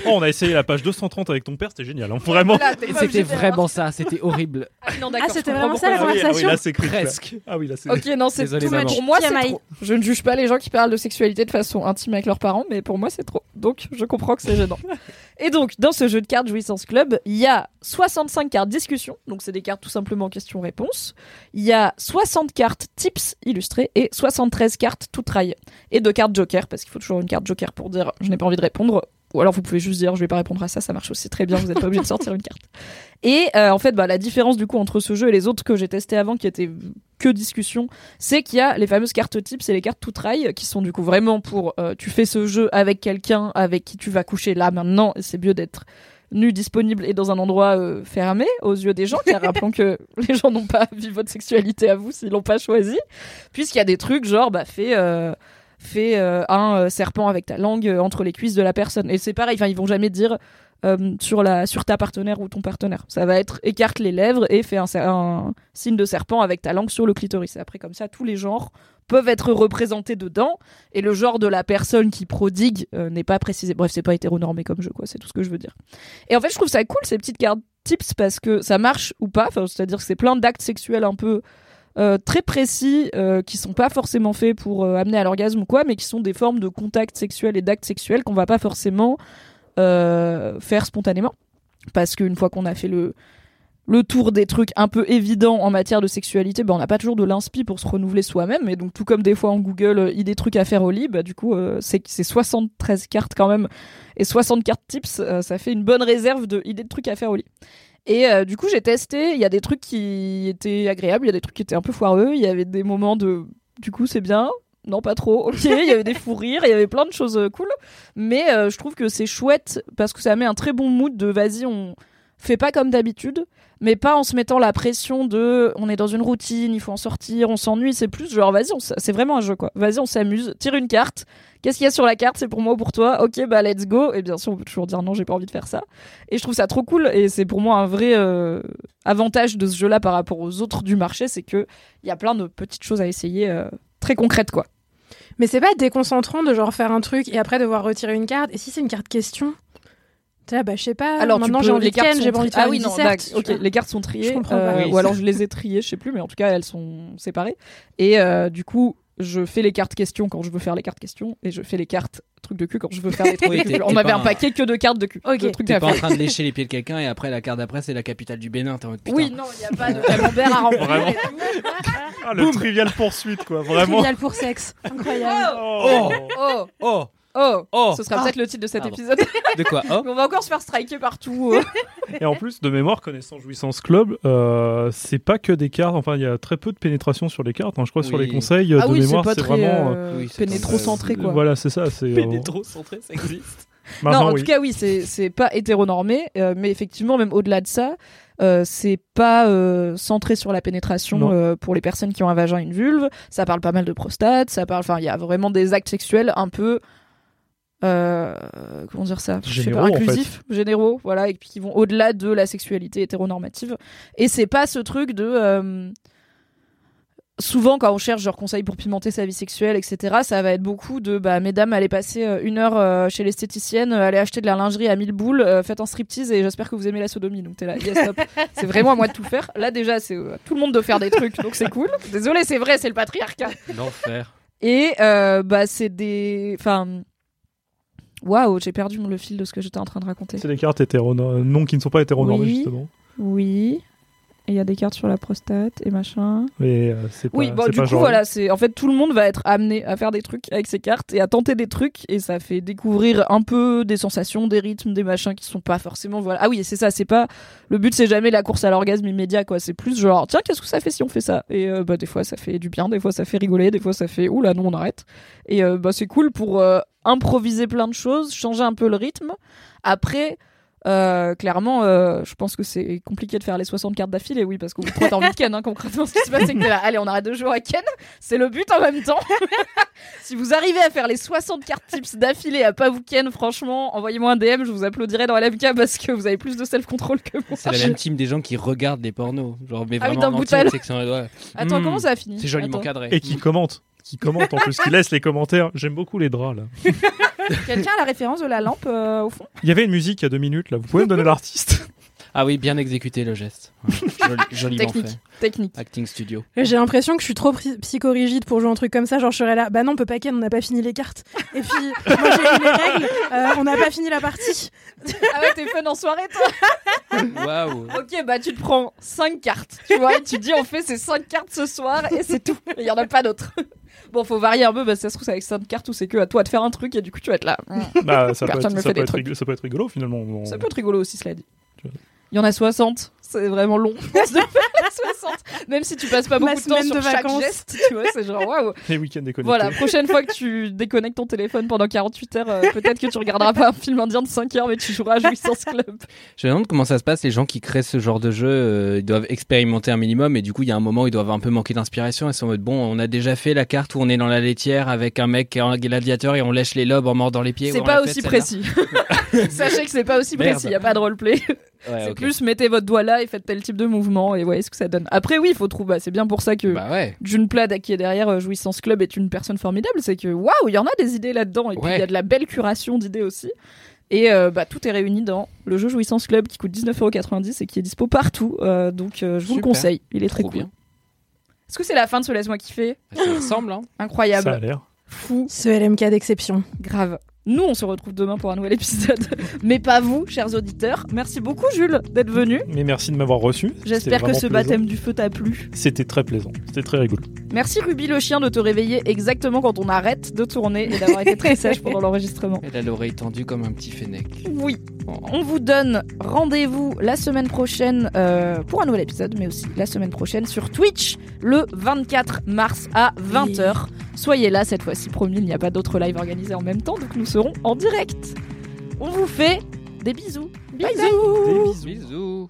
Oh, on a essayé la page 230 avec ton père, c'était génial. hein. Vraiment. C'était vraiment ça, c'était horrible. Ah, non, Ah, c'était vraiment ça, la pourquoi. Ah oui, ah oui, conversation là, c'est Presque. Ah oui, là, c'est. Ok, non, c'est maman. much. Pour moi, c'est trop. Je ne juge pas les gens qui parlent de sexualité de façon intime avec leurs parents, mais pour moi, c'est trop. Donc, je comprends que c'est gênant. Et donc, dans ce jeu de cartes Jouissance Club, il y a 65 cartes discussion, donc c'est des cartes tout simplement questions-réponses. Il y a 60 cartes tips illustrées et 73 cartes tout trail. Et deux cartes joker, parce qu'il faut toujours une carte joker pour dire je n'ai pas envie de répondre. Ou alors vous pouvez juste dire je vais pas répondre à ça, ça marche aussi très bien, vous n'êtes pas obligé de sortir une carte. Et euh, en fait, bah, la différence du coup entre ce jeu et les autres que j'ai testés avant, qui étaient que discussion, c'est qu'il y a les fameuses cartes tips et les cartes tout trail, qui sont du coup vraiment pour euh, tu fais ce jeu avec quelqu'un avec qui tu vas coucher là maintenant, et c'est mieux d'être nu, disponible et dans un endroit euh, fermé aux yeux des gens, car rappelons que les gens n'ont pas vu votre sexualité à vous s'ils l'ont pas choisi, puisqu'il y a des trucs genre bah fais fais euh, un euh, serpent avec ta langue euh, entre les cuisses de la personne et c'est pareil, enfin ils vont jamais dire sur la sur ta partenaire ou ton partenaire. Ça va être écarte les lèvres et fais un, signe de serpent avec ta langue sur le clitoris. Et après comme ça tous les genres peuvent être représentés dedans et le genre de la personne qui prodigue n'est pas précisé. Bref, c'est pas hétéronormé comme jeu quoi, c'est tout ce que je veux dire. Et en fait, je trouve ça cool ces petites cartes tips parce que ça marche ou pas, enfin, c'est-à-dire que c'est plein d'actes sexuels un peu euh, très précis euh, qui sont pas forcément faits pour euh, amener à l'orgasme ou quoi, mais qui sont des formes de contacts sexuels et d'actes sexuels qu'on va pas forcément euh, faire spontanément. Parce qu'une fois qu'on a fait le, tour des trucs un peu évidents en matière de sexualité, ben on n'a pas toujours de l'inspi pour se renouveler soi-même. Et donc, tout comme des fois en Google, euh, idées trucs à faire au lit, bah, du coup, c'est c'est 73 cartes quand même. Et 60 cartes tips, ça fait une bonne réserve de idées de trucs à faire au lit. Et euh, du coup, j'ai testé. Il y a des trucs qui étaient agréables, il y a des trucs qui étaient un peu foireux. Il y avait des moments de. Du coup, c'est bien. Non, pas trop. Ok. Il y avait des fous rires, il y avait plein de choses euh, cool. Mais euh, je trouve que c'est chouette parce que ça met un très bon mood de vas-y, on fait pas comme d'habitude, mais pas en se mettant la pression de on est dans une routine, il faut en sortir, on s'ennuie. C'est plus genre vas-y, c'est vraiment un jeu quoi. Vas-y, on s'amuse. Tire une carte. Qu'est-ce qu'il y a sur la carte? C'est pour moi ou pour toi? Ok, bah let's go. Et bien sûr, on peut toujours dire non, j'ai pas envie de faire ça. Et je trouve ça trop cool. Et c'est pour moi un vrai euh, avantage de ce jeu-là par rapport aux autres du marché, c'est que il y a plein de petites choses à essayer euh, très concrètes quoi. Mais c'est pas déconcentrant de genre faire un truc et après devoir retirer une carte? Et si c'est une carte question Sais, bah je sais pas. Alors maintenant j'ai envie les de cartes ken, j'ai pas envie de faire ah oui non ok les cartes sont triées Je comprends pas. euh, Oui, ou alors je les ai triées je sais plus mais en tout cas elles sont séparées et euh, du coup je fais les cartes questions quand je veux faire les cartes questions et je fais les cartes trucs de cul quand je veux faire les trucs Oui, de cul. On t'es avait pas un paquet que de cartes de cul. Ok. de trucs T'es pas en train de lécher les pieds de quelqu'un et après la carte d'après c'est la capitale du Bénin. En mode. Oui, non, il n'y a pas de camembert à remplir. Vraiment. Ah, le trivial poursuite, quoi. Vraiment. Trivial pour sexe. Incroyable. Oh. Oh, Oh, oh, oh. Ce sera peut-être le titre de cet Pardon. épisode. De quoi Oh. On va encore se faire striker partout. euh. Et en plus, de mémoire, connaissant Jouissance Club, euh, c'est pas que des cartes. Enfin, il y a très peu de pénétration sur les cartes. hein. Je crois sur Oui. les conseils Ah de oui, mémoire, c'est vraiment. euh, euh, Oui, pénétrocentré quoi. Voilà, c'est ça. C'est. euh, Pénétrocentré, ça existe. Maintenant, non, en oui. tout cas, oui, c'est pas hétéronormé, euh, mais effectivement, même au-delà de ça, euh, c'est pas euh, centré sur la pénétration euh, pour les personnes qui ont un vagin et une vulve. Ça parle pas mal de prostate, ça parle, enfin, il y a vraiment des actes sexuels un peu. Euh, comment dire ça Je sais pas, en fait. inclusifs, généraux, voilà, et puis qui vont au-delà de la sexualité hétéronormative. Et c'est pas ce truc de. euh, souvent quand on cherche genre conseils pour pimenter sa vie sexuelle etc ça va être beaucoup de bah mesdames allez passer euh, une heure euh, chez l'esthéticienne allez acheter de la lingerie à 1000 boules euh, faites un striptease et j'espère que vous aimez la sodomie donc t'es là yes stop c'est vraiment à moi de tout faire là déjà c'est euh, tout le monde de faire des trucs donc c'est cool désolé c'est vrai c'est le patriarcat L'enfer. et euh, bah c'est des enfin waouh j'ai perdu le fil de ce que j'étais en train de raconter C'est des cartes hétéronormées, non qui ne sont pas hétéronormées Oui. justement. oui et il y a des cartes sur la prostate et machin Mais euh, c'est pas. Oui, bon, c'est du coup, genre- voilà, c'est en fait tout le monde va être amené à faire des trucs avec ses cartes et à tenter des trucs et ça fait découvrir un peu des sensations, des rythmes, des machins qui sont pas forcément voilà. Ah oui, c'est ça, c'est pas le but, c'est jamais la course à l'orgasme immédiat quoi. C'est plus genre tiens, qu'est-ce que ça fait si on fait ça? Et euh, bah des fois ça fait du bien, des fois ça fait rigoler, des fois ça fait oula non on arrête. Et euh, bah c'est cool pour euh, improviser plein de choses, changer un peu le rythme. Après. Euh, clairement, euh, je pense que c'est compliqué de faire les 60 cartes d'affilée, oui, parce qu'au bout de envie de Ken, hein, concrètement. Ce qui se passe, c'est que là, allez, on arrête de jouer à Ken, c'est le but en même temps. si vous arrivez à faire les 60 cartes tips d'affilée à pas vous Ken, franchement, envoyez-moi un DM, je vous applaudirai dans LMK parce que vous avez plus de self-control que moi. C'est la même team des gens qui regardent les pornos. Genre, mais Ah oui, vraiment en entier, section, ouais. Attends, Hmm, comment ça a fini? C'est joliment Attends. cadré. Et qui commente. Qui commente en plus, qui laisse les commentaires. J'aime beaucoup les draps là. Quelqu'un a la référence de la lampe euh, au fond? Il y avait une musique il y a deux minutes là. Vous pouvez me donner l'artiste? Ah oui, bien exécuté le geste. Ouais. Joli- joliment Technique. fait. Technique. Acting studio. J'ai l'impression que je suis trop psychorigide pour jouer un truc comme ça. Genre, je serais là, bah non, on peut pas ken, on n'a pas fini les cartes. Et puis, moi j'ai lu les règles, euh, on n'a pas fini la partie. Ah ouais, t'es fun en soirée, toi Waouh. Ok, bah tu te prends 5 cartes, tu vois, et tu dis on fait ces 5 cartes ce soir et c'est tout. Il y en a pas d'autres. Bon, faut varier un peu, parce que ça se trouve, c'est avec 5 cartes ou c'est que à toi de faire un truc et du coup tu vas être là. Bah, ça, peut être, ça, peut rigolo, ça peut être rigolo finalement. On- Ça peut être rigolo aussi, cela dit. Tu vois. Il y en a 60, c'est vraiment long. de faire les 60. Même si tu passes pas beaucoup de temps sur de chaque vacances. geste, tu vois, c'est genre waouh. Les week-ends déconnectés. Voilà, prochaine fois que tu déconnectes ton téléphone pendant 48 heures, euh, peut-être que tu regarderas pas un film indien de 5 heures, mais tu joueras à Jouissance Club. Je me demande comment ça se passe. Les gens qui créent ce genre de jeu, euh, ils doivent expérimenter un minimum et du coup, il y a un moment où ils doivent un peu manquer d'inspiration. Ils sont en mode bon, on a déjà fait la carte où on est dans la laitière avec un mec qui est un gladiateur et on lèche les lobes en mordant les pieds. C'est pas aussi précis. Sachez que c'est pas aussi précis, il y a pas de roleplay. Ouais, c'est plus mettez votre doigt là et faites tel type de mouvement et voyez ce que ça donne. Après oui, il faut trouver, bah, c'est bien pour ça que Bah ouais. June Plad qui est derrière euh, Jouissance Club est une personne formidable, c'est que waouh, il y en a des idées là-dedans et puis il y a de la belle curation d'idées aussi. Et euh, bah, tout est réuni dans le jeu Jouissance Club qui coûte 19,90€ et qui est dispo partout. Euh, donc euh, je vous le conseille, il est très cool. bien. Est-ce que c'est la fin de ce Laisse-moi kiffer? Ça ressemble, hein. Ça a Incroyable, l'air. fou, Ce LMK d'exception. grave. Nous, on se retrouve demain pour un nouvel épisode. Mais pas vous, chers auditeurs. Merci beaucoup, Jules, d'être venu. Mais merci de m'avoir reçu. J'espère que ce plaisant. baptême du feu t'a plu. C'était très plaisant. C'était très rigolo. Merci, Ruby le chien, de te réveiller exactement quand on arrête de tourner et d'avoir été très sage pendant l'enregistrement. Elle a l'oreille tendue comme un petit fennec. Oui, on vous donne rendez-vous la semaine prochaine euh, pour un nouvel épisode, mais aussi la semaine prochaine sur Twitch le 24 mars à 20h. Soyez là cette fois-ci, promis, il n'y a pas d'autres lives organisés en même temps, donc nous serons en direct. On vous fait des bisous. Bye bye. Des bisous. Bisous.